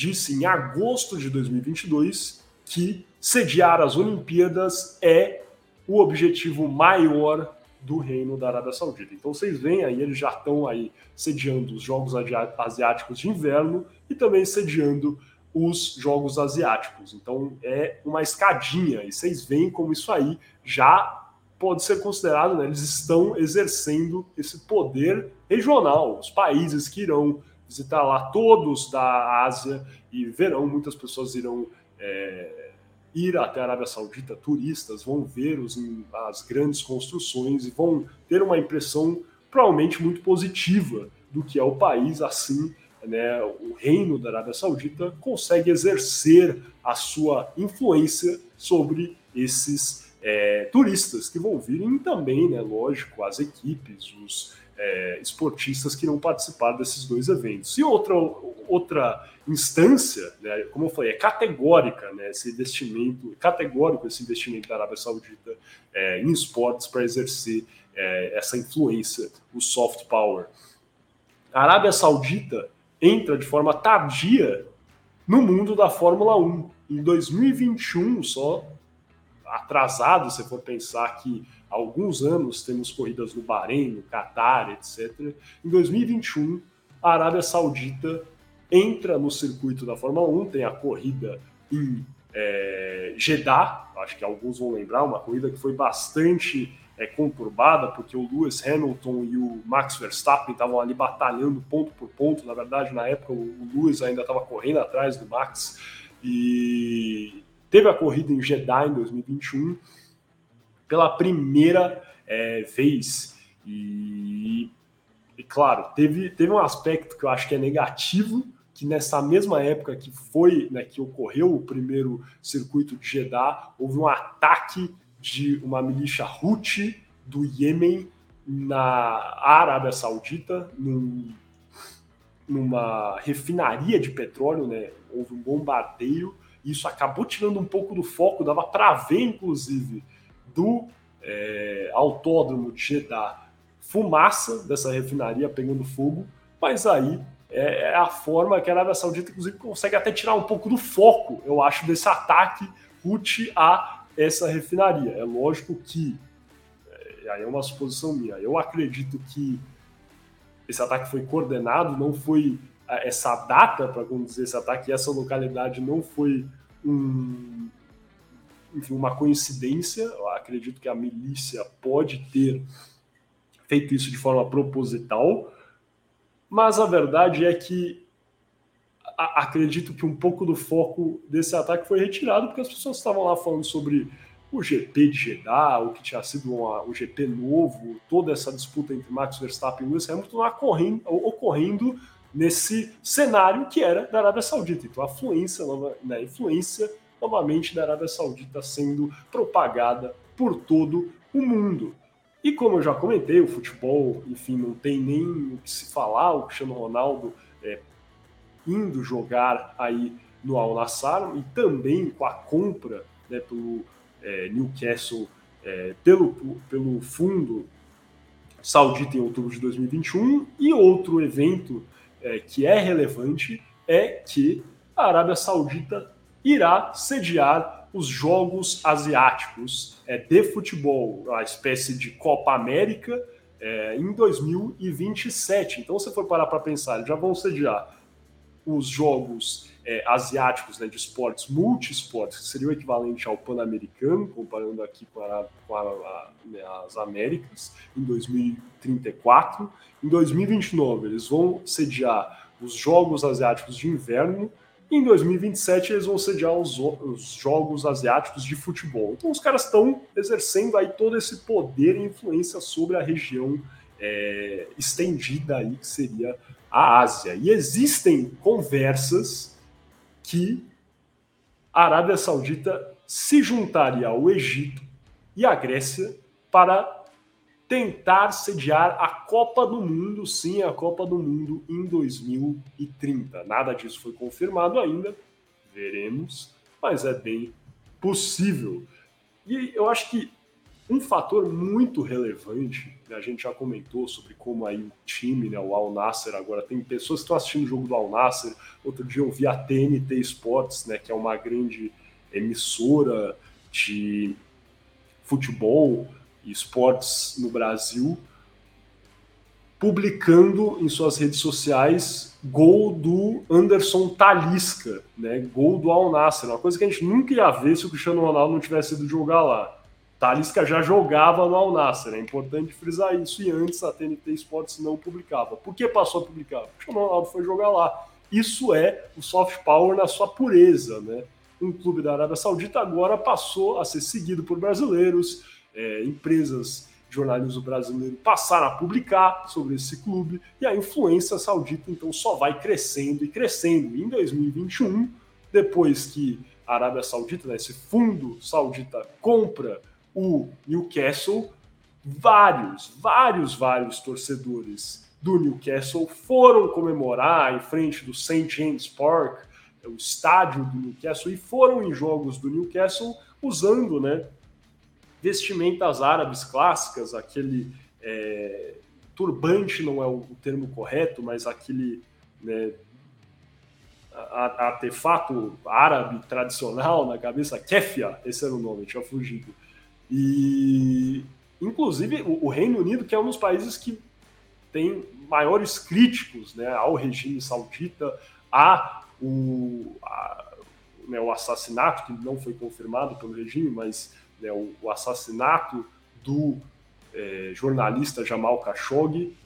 disse em agosto de 2022 que sediar as Olimpíadas é o objetivo maior do reino da Arábia Saudita. Então vocês veem aí, eles já estão aí sediando os Jogos Asiáticos de Inverno e também sediando os Jogos Asiáticos. Então é uma escadinha e vocês veem como isso aí já pode ser considerado, né, eles estão exercendo esse poder regional. Os países que irão visitar lá, todos da Ásia, e verão, muitas pessoas irão é, ir até a Arábia Saudita, turistas, vão ver os, as grandes construções e vão ter uma impressão provavelmente muito positiva do que é o país, assim, né, o reino da Arábia Saudita consegue exercer a sua influência sobre esses é, turistas que vão vir e também, né, lógico, as equipes, os é, esportistas que irão participar desses dois eventos. E outra, outra instância, né, como eu falei, é categórica né, esse investimento, categórico esse investimento da Arábia Saudita é, em esportes para exercer é, essa influência, o soft power. A Arábia Saudita entra de forma tardia no mundo da Fórmula 1. Em 2021, só atrasado, se for pensar que há alguns anos temos corridas no Bahrein, no Catar, etc. Em 2021, a Arábia Saudita entra no circuito da Fórmula 1, tem a corrida em é, Jeddah, acho que alguns vão lembrar, uma corrida que foi bastante é, conturbada, porque o Lewis Hamilton e o Max Verstappen estavam ali batalhando ponto por ponto. Na verdade, na época, o Lewis ainda estava correndo atrás do Max. E teve a corrida em Jeddah em 2021 pela primeira é, vez. E, e, claro, teve, teve um aspecto que eu acho que é negativo, que nessa mesma época que foi, né, que ocorreu o primeiro circuito de Jeddah, houve um ataque de uma milícia Houthi do Iêmen na Arábia Saudita, num, numa refinaria de petróleo, né? Houve um bombardeio, isso acabou tirando um pouco do foco, dava para ver, inclusive, do é, autódromo de Jeddah fumaça dessa refinaria pegando fogo, mas aí é, é, a forma que a Arábia Saudita, inclusive, consegue até tirar um pouco do foco, eu acho, desse ataque Houthi a essa refinaria. É lógico que, é, aí é uma suposição minha, eu acredito que esse ataque foi coordenado, não foi é, essa data, para dizer, esse ataque, essa localidade não foi um, enfim, uma coincidência. Eu acredito que a milícia pode ter feito isso de forma proposital, mas a verdade é que a, acredito que um pouco do foco desse ataque foi retirado porque as pessoas estavam lá falando sobre o GP de Jeddah, o que tinha sido uma, o GP novo, toda essa disputa entre Max Verstappen e Lewis Hamilton ocorrendo, ocorrendo nesse cenário que era da Arábia Saudita. Então a fluência, né, influência novamente da Arábia Saudita sendo propagada por todo o mundo. E como eu já comentei, o futebol, enfim, não tem nem o que se falar, o Cristiano Ronaldo é, indo jogar aí no Al Nassr e também com a compra né, pelo é, Newcastle é, pelo, pelo fundo saudita em outubro de 2021 e outro evento é, que é relevante é que a Arábia Saudita irá sediar os Jogos Asiáticos é, de Futebol, a espécie de Copa América, é, em 2027. Então, se for parar para pensar, já vão sediar os Jogos é, Asiáticos né, de esportes multiesportes, que seria o equivalente ao Pan-Americano, comparando aqui com, a, com a, a, né, as Américas, em 2034. Em 2029, eles vão sediar os Jogos Asiáticos de Inverno, em 2027 eles vão sediar os, os, Jogos Asiáticos de Futebol. Então os caras estão exercendo aí todo esse poder e influência sobre a região é, estendida aí que seria a Ásia. E existem conversas que a Arábia Saudita se juntaria ao Egito e à Grécia para tentar sediar a Copa do Mundo, sim, a Copa do Mundo em 2030. Nada disso foi confirmado ainda, veremos, mas é bem possível. E eu acho que um fator muito relevante, né, a gente já comentou sobre como aí o time, né, o Al Nasser, agora tem pessoas que estão assistindo o jogo do Al Nasser. Outro dia eu vi a TNT Sports, né, que é uma grande emissora de futebol esportes no Brasil, publicando em suas redes sociais gol do Anderson Talisca, né? Gol do Al Nassr, uma coisa que a gente nunca ia ver se o Cristiano Ronaldo não tivesse ido jogar lá. Talisca já jogava no Al Nassr, é importante frisar isso, e antes a TNT Sports não publicava. Por que passou a publicar? Porque o Cristiano Ronaldo foi jogar lá. Isso é o soft power na sua pureza, né? Um clube da Arábia Saudita agora passou a ser seguido por brasileiros, é, empresas de jornalismo brasileiro passaram a publicar sobre esse clube e a influência saudita então só vai crescendo e crescendo. Em 2021, depois que a Arábia Saudita, né, esse fundo saudita, compra o Newcastle, vários, vários, vários torcedores do Newcastle foram comemorar em frente do St. James Park, o estádio do Newcastle, e foram em jogos do Newcastle usando né, vestimentas árabes clássicas, aquele é, turbante não é o, termo correto, mas aquele né, artefato árabe tradicional na cabeça, kefia, esse era o nome, tinha fugido. E, inclusive, o, o, Reino Unido, que é um dos países que tem maiores críticos né, ao regime saudita, a o, a, né, o assassinato, que não foi confirmado pelo regime, mas né, o, o, assassinato do é, jornalista Jamal Khashoggi,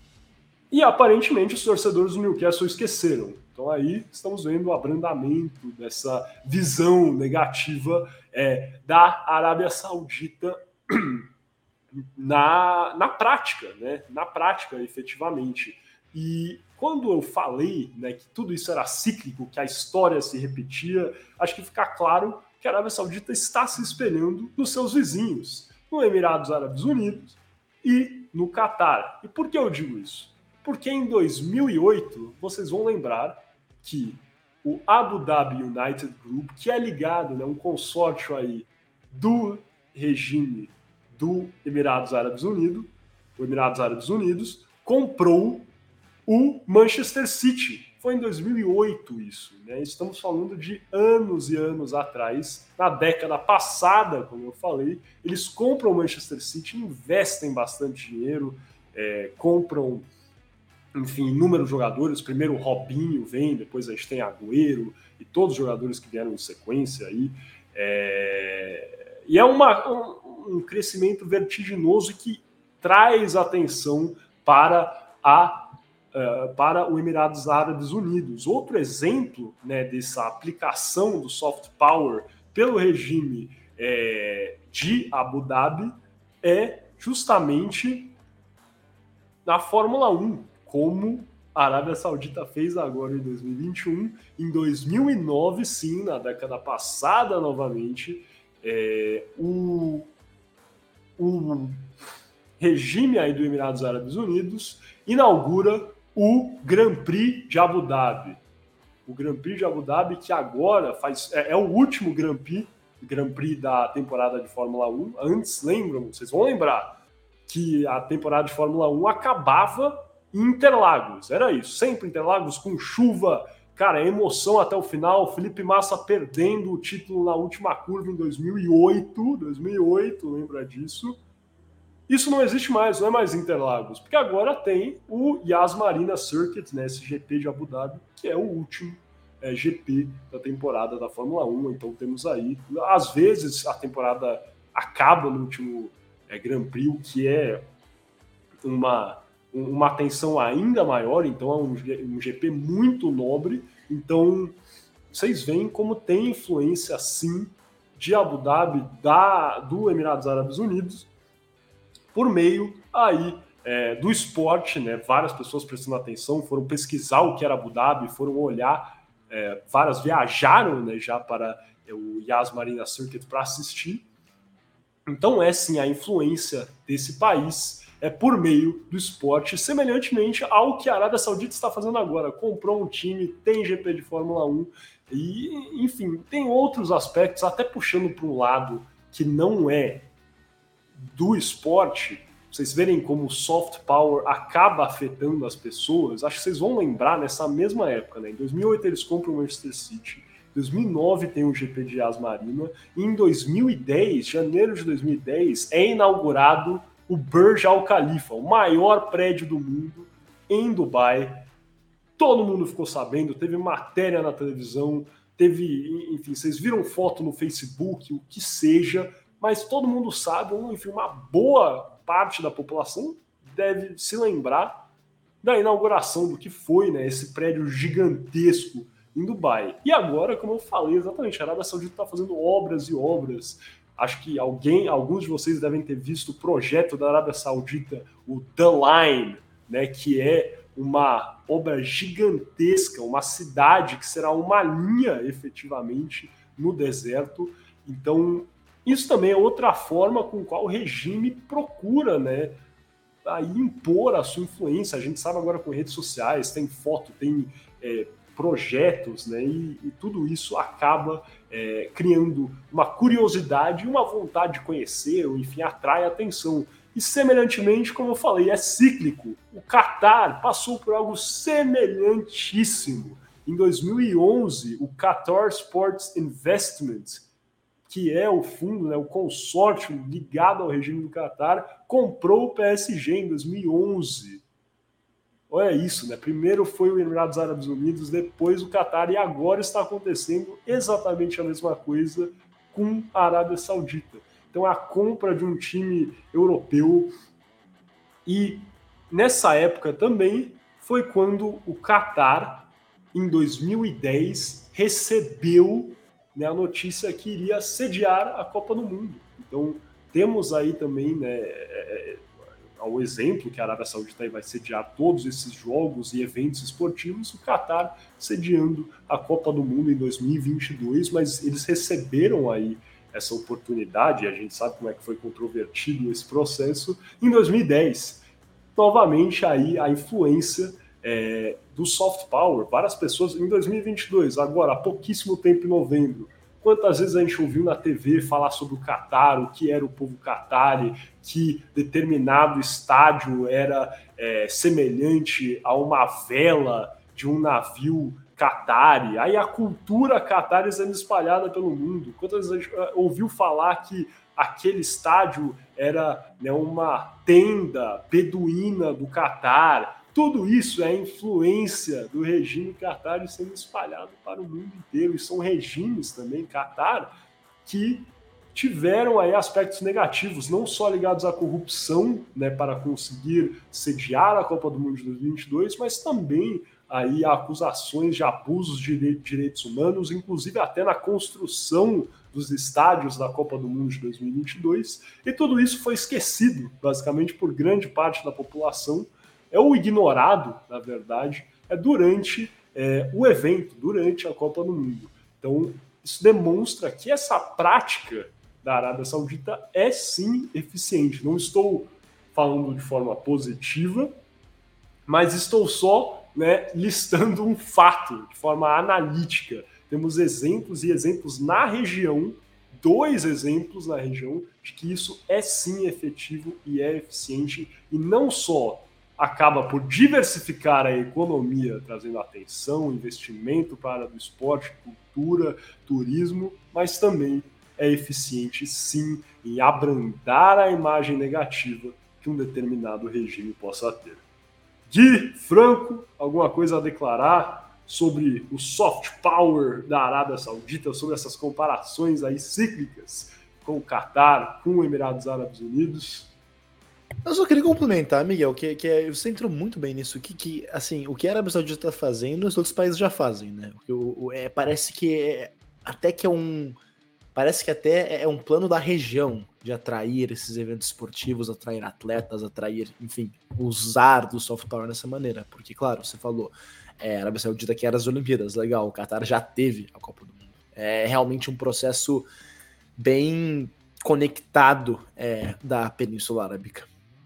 e aparentemente os torcedores do Newcastle esqueceram. Então aí estamos vendo o abrandamento dessa visão negativa é, da Arábia Saudita na, na prática, né? Na prática, efetivamente. E quando eu falei né, que tudo isso era cíclico, que a história se repetia, acho que fica claro que a Arábia Saudita está se espelhando nos seus vizinhos, no Emirados Árabes Unidos e no Catar. E por que eu digo isso? Porque em 2008, vocês vão lembrar que o Abu Dhabi United Group, que é ligado, né, um consórcio aí do regime do Emirados Árabes Unidos, o Emirados Árabes Unidos, comprou o Manchester City, foi em 2008 isso, né? Estamos falando de anos e anos atrás, na década passada, como eu falei, eles compram o Manchester City, investem bastante dinheiro, é, compram, enfim, inúmeros jogadores. Primeiro o Robinho vem, depois a gente tem Agüero e todos os jogadores que vieram em sequência aí. É, e é uma, um, um crescimento vertiginoso que traz atenção para a uh, para o Emirados Árabes Unidos. Outro exemplo né, dessa aplicação do soft power pelo regime é, de Abu Dhabi é justamente na Fórmula 1, como a Arábia Saudita fez agora em 2021. Em 2009, sim, na década passada novamente, é, o, o regime aí do Emirados Árabes Unidos inaugura o Grand Prix de Abu Dhabi. O Grand Prix de Abu Dhabi, que agora faz é, é o último Grand Prix, Grand Prix da temporada de Fórmula 1. Antes, lembram, vocês vão lembrar, que a temporada de Fórmula 1 acabava em Interlagos. Era isso, sempre Interlagos com chuva, cara, emoção até o final. Felipe Massa perdendo o título na última curva em 2008, 2008, lembra disso? Isso não existe mais, não é mais Interlagos, porque agora tem o Yas Marina Circuit, né, esse GP de Abu Dhabi, que é o último é, GP da temporada da Fórmula 1. Então temos aí, às vezes a temporada acaba no último é, Grand Prix, o que é uma, uma atenção ainda maior, então é um, um GP muito nobre. Então vocês veem como tem influência sim de Abu Dhabi, da, do Emirados Árabes Unidos, por meio aí é, do esporte, né? Várias pessoas prestando atenção, foram pesquisar o que era Abu Dhabi, foram olhar, é, várias viajaram né, já para é, o Yas Marina Circuit para assistir. Então é sim a influência desse país é por meio do esporte, semelhantemente ao que a Arábia Saudita está fazendo agora. Comprou um time, tem GP de Fórmula 1 e, enfim, tem outros aspectos, até puxando para um lado que não é do esporte, vocês verem como o soft power acaba afetando as pessoas, acho que vocês vão lembrar nessa mesma época, né? Em 2008 eles compram o Manchester City, em 2009 tem o GP de Asmarina, e em 2010, janeiro de 2010, é inaugurado o Burj Al Khalifa, o maior prédio do mundo em Dubai. Todo mundo ficou sabendo, teve matéria na televisão, teve, enfim, vocês viram foto no Facebook, o que seja, mas todo mundo sabe, enfim, uma boa parte da população deve se lembrar da inauguração do que foi né, esse prédio gigantesco em Dubai. E agora, como eu falei, exatamente, a Arábia Saudita está fazendo obras e obras. Acho que alguém, alguns de vocês devem ter visto o projeto da Arábia Saudita, o The Line, né, que é uma obra gigantesca, uma cidade que será uma linha efetivamente no deserto. Então, isso também é outra forma com qual o regime procura, né, aí impor a sua influência. A gente sabe agora com redes sociais, tem foto, tem é, projetos, né, e, e, tudo isso acaba é, criando uma curiosidade e uma vontade de conhecer, ou enfim, atrai atenção. E semelhantemente, como eu falei, é cíclico. O Qatar passou por algo semelhantíssimo. Em 2011, o Qatar Sports Investment que é o fundo, né, o consórcio ligado ao regime do Qatar, comprou o PSG em 2011. Olha isso, né? Primeiro foi o Emirados Árabes Unidos, depois o Qatar, e agora está acontecendo exatamente a mesma coisa com a Arábia Saudita. Então, a compra de um time europeu. E nessa época também foi quando o Qatar, em 2010, recebeu né, a notícia que iria sediar a Copa do Mundo. Então, temos aí também né, é, é o exemplo que a Arábia Saudita vai sediar todos esses jogos e eventos esportivos, o Qatar sediando a Copa do Mundo em 2022, mas eles receberam aí essa oportunidade, a gente sabe como é que foi controvertido esse processo, em 2010. Novamente aí a influência é, do soft power. Várias pessoas, em 2022, agora, há pouquíssimo tempo, em novembro, quantas vezes a gente ouviu na TV falar sobre o Qatar, o que era o povo Qatari, que determinado estádio era é, semelhante a uma vela de um navio Qatari. Aí a cultura Qatari sendo espalhada pelo mundo. Quantas vezes a gente é, ouviu falar que aquele estádio era né, uma tenda beduína do Catar. Tudo isso é influência do regime Qatar sendo espalhado para o mundo inteiro. E são regimes também, Qatar, que tiveram aí aspectos negativos, não só ligados à corrupção, né, para conseguir sediar a Copa do Mundo de 2022, mas também aí acusações de abusos de direitos humanos, inclusive até na construção dos estádios da Copa do Mundo de 2022. E tudo isso foi esquecido, basicamente, por grande parte da população é o ignorado, na verdade, é durante é, o evento, durante a Copa do Mundo. Então, isso demonstra que essa prática da Arábia Saudita é sim eficiente. Não estou falando de forma positiva, mas estou só né, listando um fato de forma analítica. Temos exemplos e exemplos na região, dois exemplos na região, de que isso é sim efetivo e é eficiente, e não só acaba por diversificar a economia, trazendo atenção, investimento para o esporte, cultura, turismo, mas também é eficiente sim em abrandar a imagem negativa que um determinado regime possa ter. Gui Franco, alguma coisa a declarar sobre o soft power da Arábia Saudita, sobre essas comparações aí cíclicas com o Catar, com os Emirados Árabes Unidos? Eu só queria complementar, Miguel, que, que é, você entrou muito bem nisso, que, que assim, o que a Arábia Saudita está fazendo, os outros países já fazem, né? O, o, é, parece que é, até que é um. Parece que até é um plano da região de atrair esses eventos esportivos, atrair atletas, atrair, enfim, usar do soft power dessa maneira. Porque, claro, você falou, é, a Arábia Saudita quer as Olimpíadas, legal, o Qatar já teve a Copa do Mundo. É realmente um processo bem conectado é, da Península Arábica.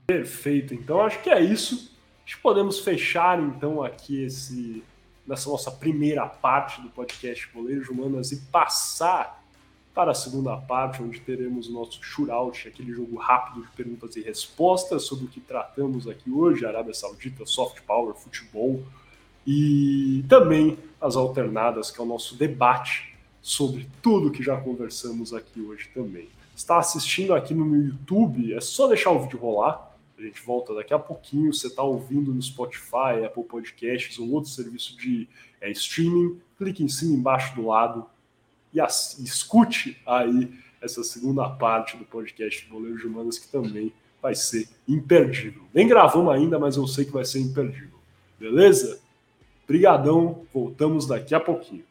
Perfeito. Então acho que é isso. Acho que podemos fechar então aqui esse nessa nossa primeira parte do podcast Boleiros Humanas e passar para a segunda parte, onde teremos o nosso shootout, aquele jogo rápido de perguntas e respostas sobre o que tratamos aqui hoje, Arábia Saudita, soft power, futebol, e também as alternadas, que é o nosso debate sobre tudo que já conversamos aqui hoje também. Está assistindo aqui no meu YouTube, é só deixar o vídeo rolar, a gente volta daqui a pouquinho. Você está ouvindo no Spotify, Apple Podcasts ou outro serviço de é, streaming, clique em cima embaixo do lado e escute aí essa segunda parte do podcast do Boleiro de Humanas, que também vai ser imperdível. Nem gravamos ainda, mas eu sei que vai ser imperdível. Beleza? Brigadão, voltamos daqui a pouquinho.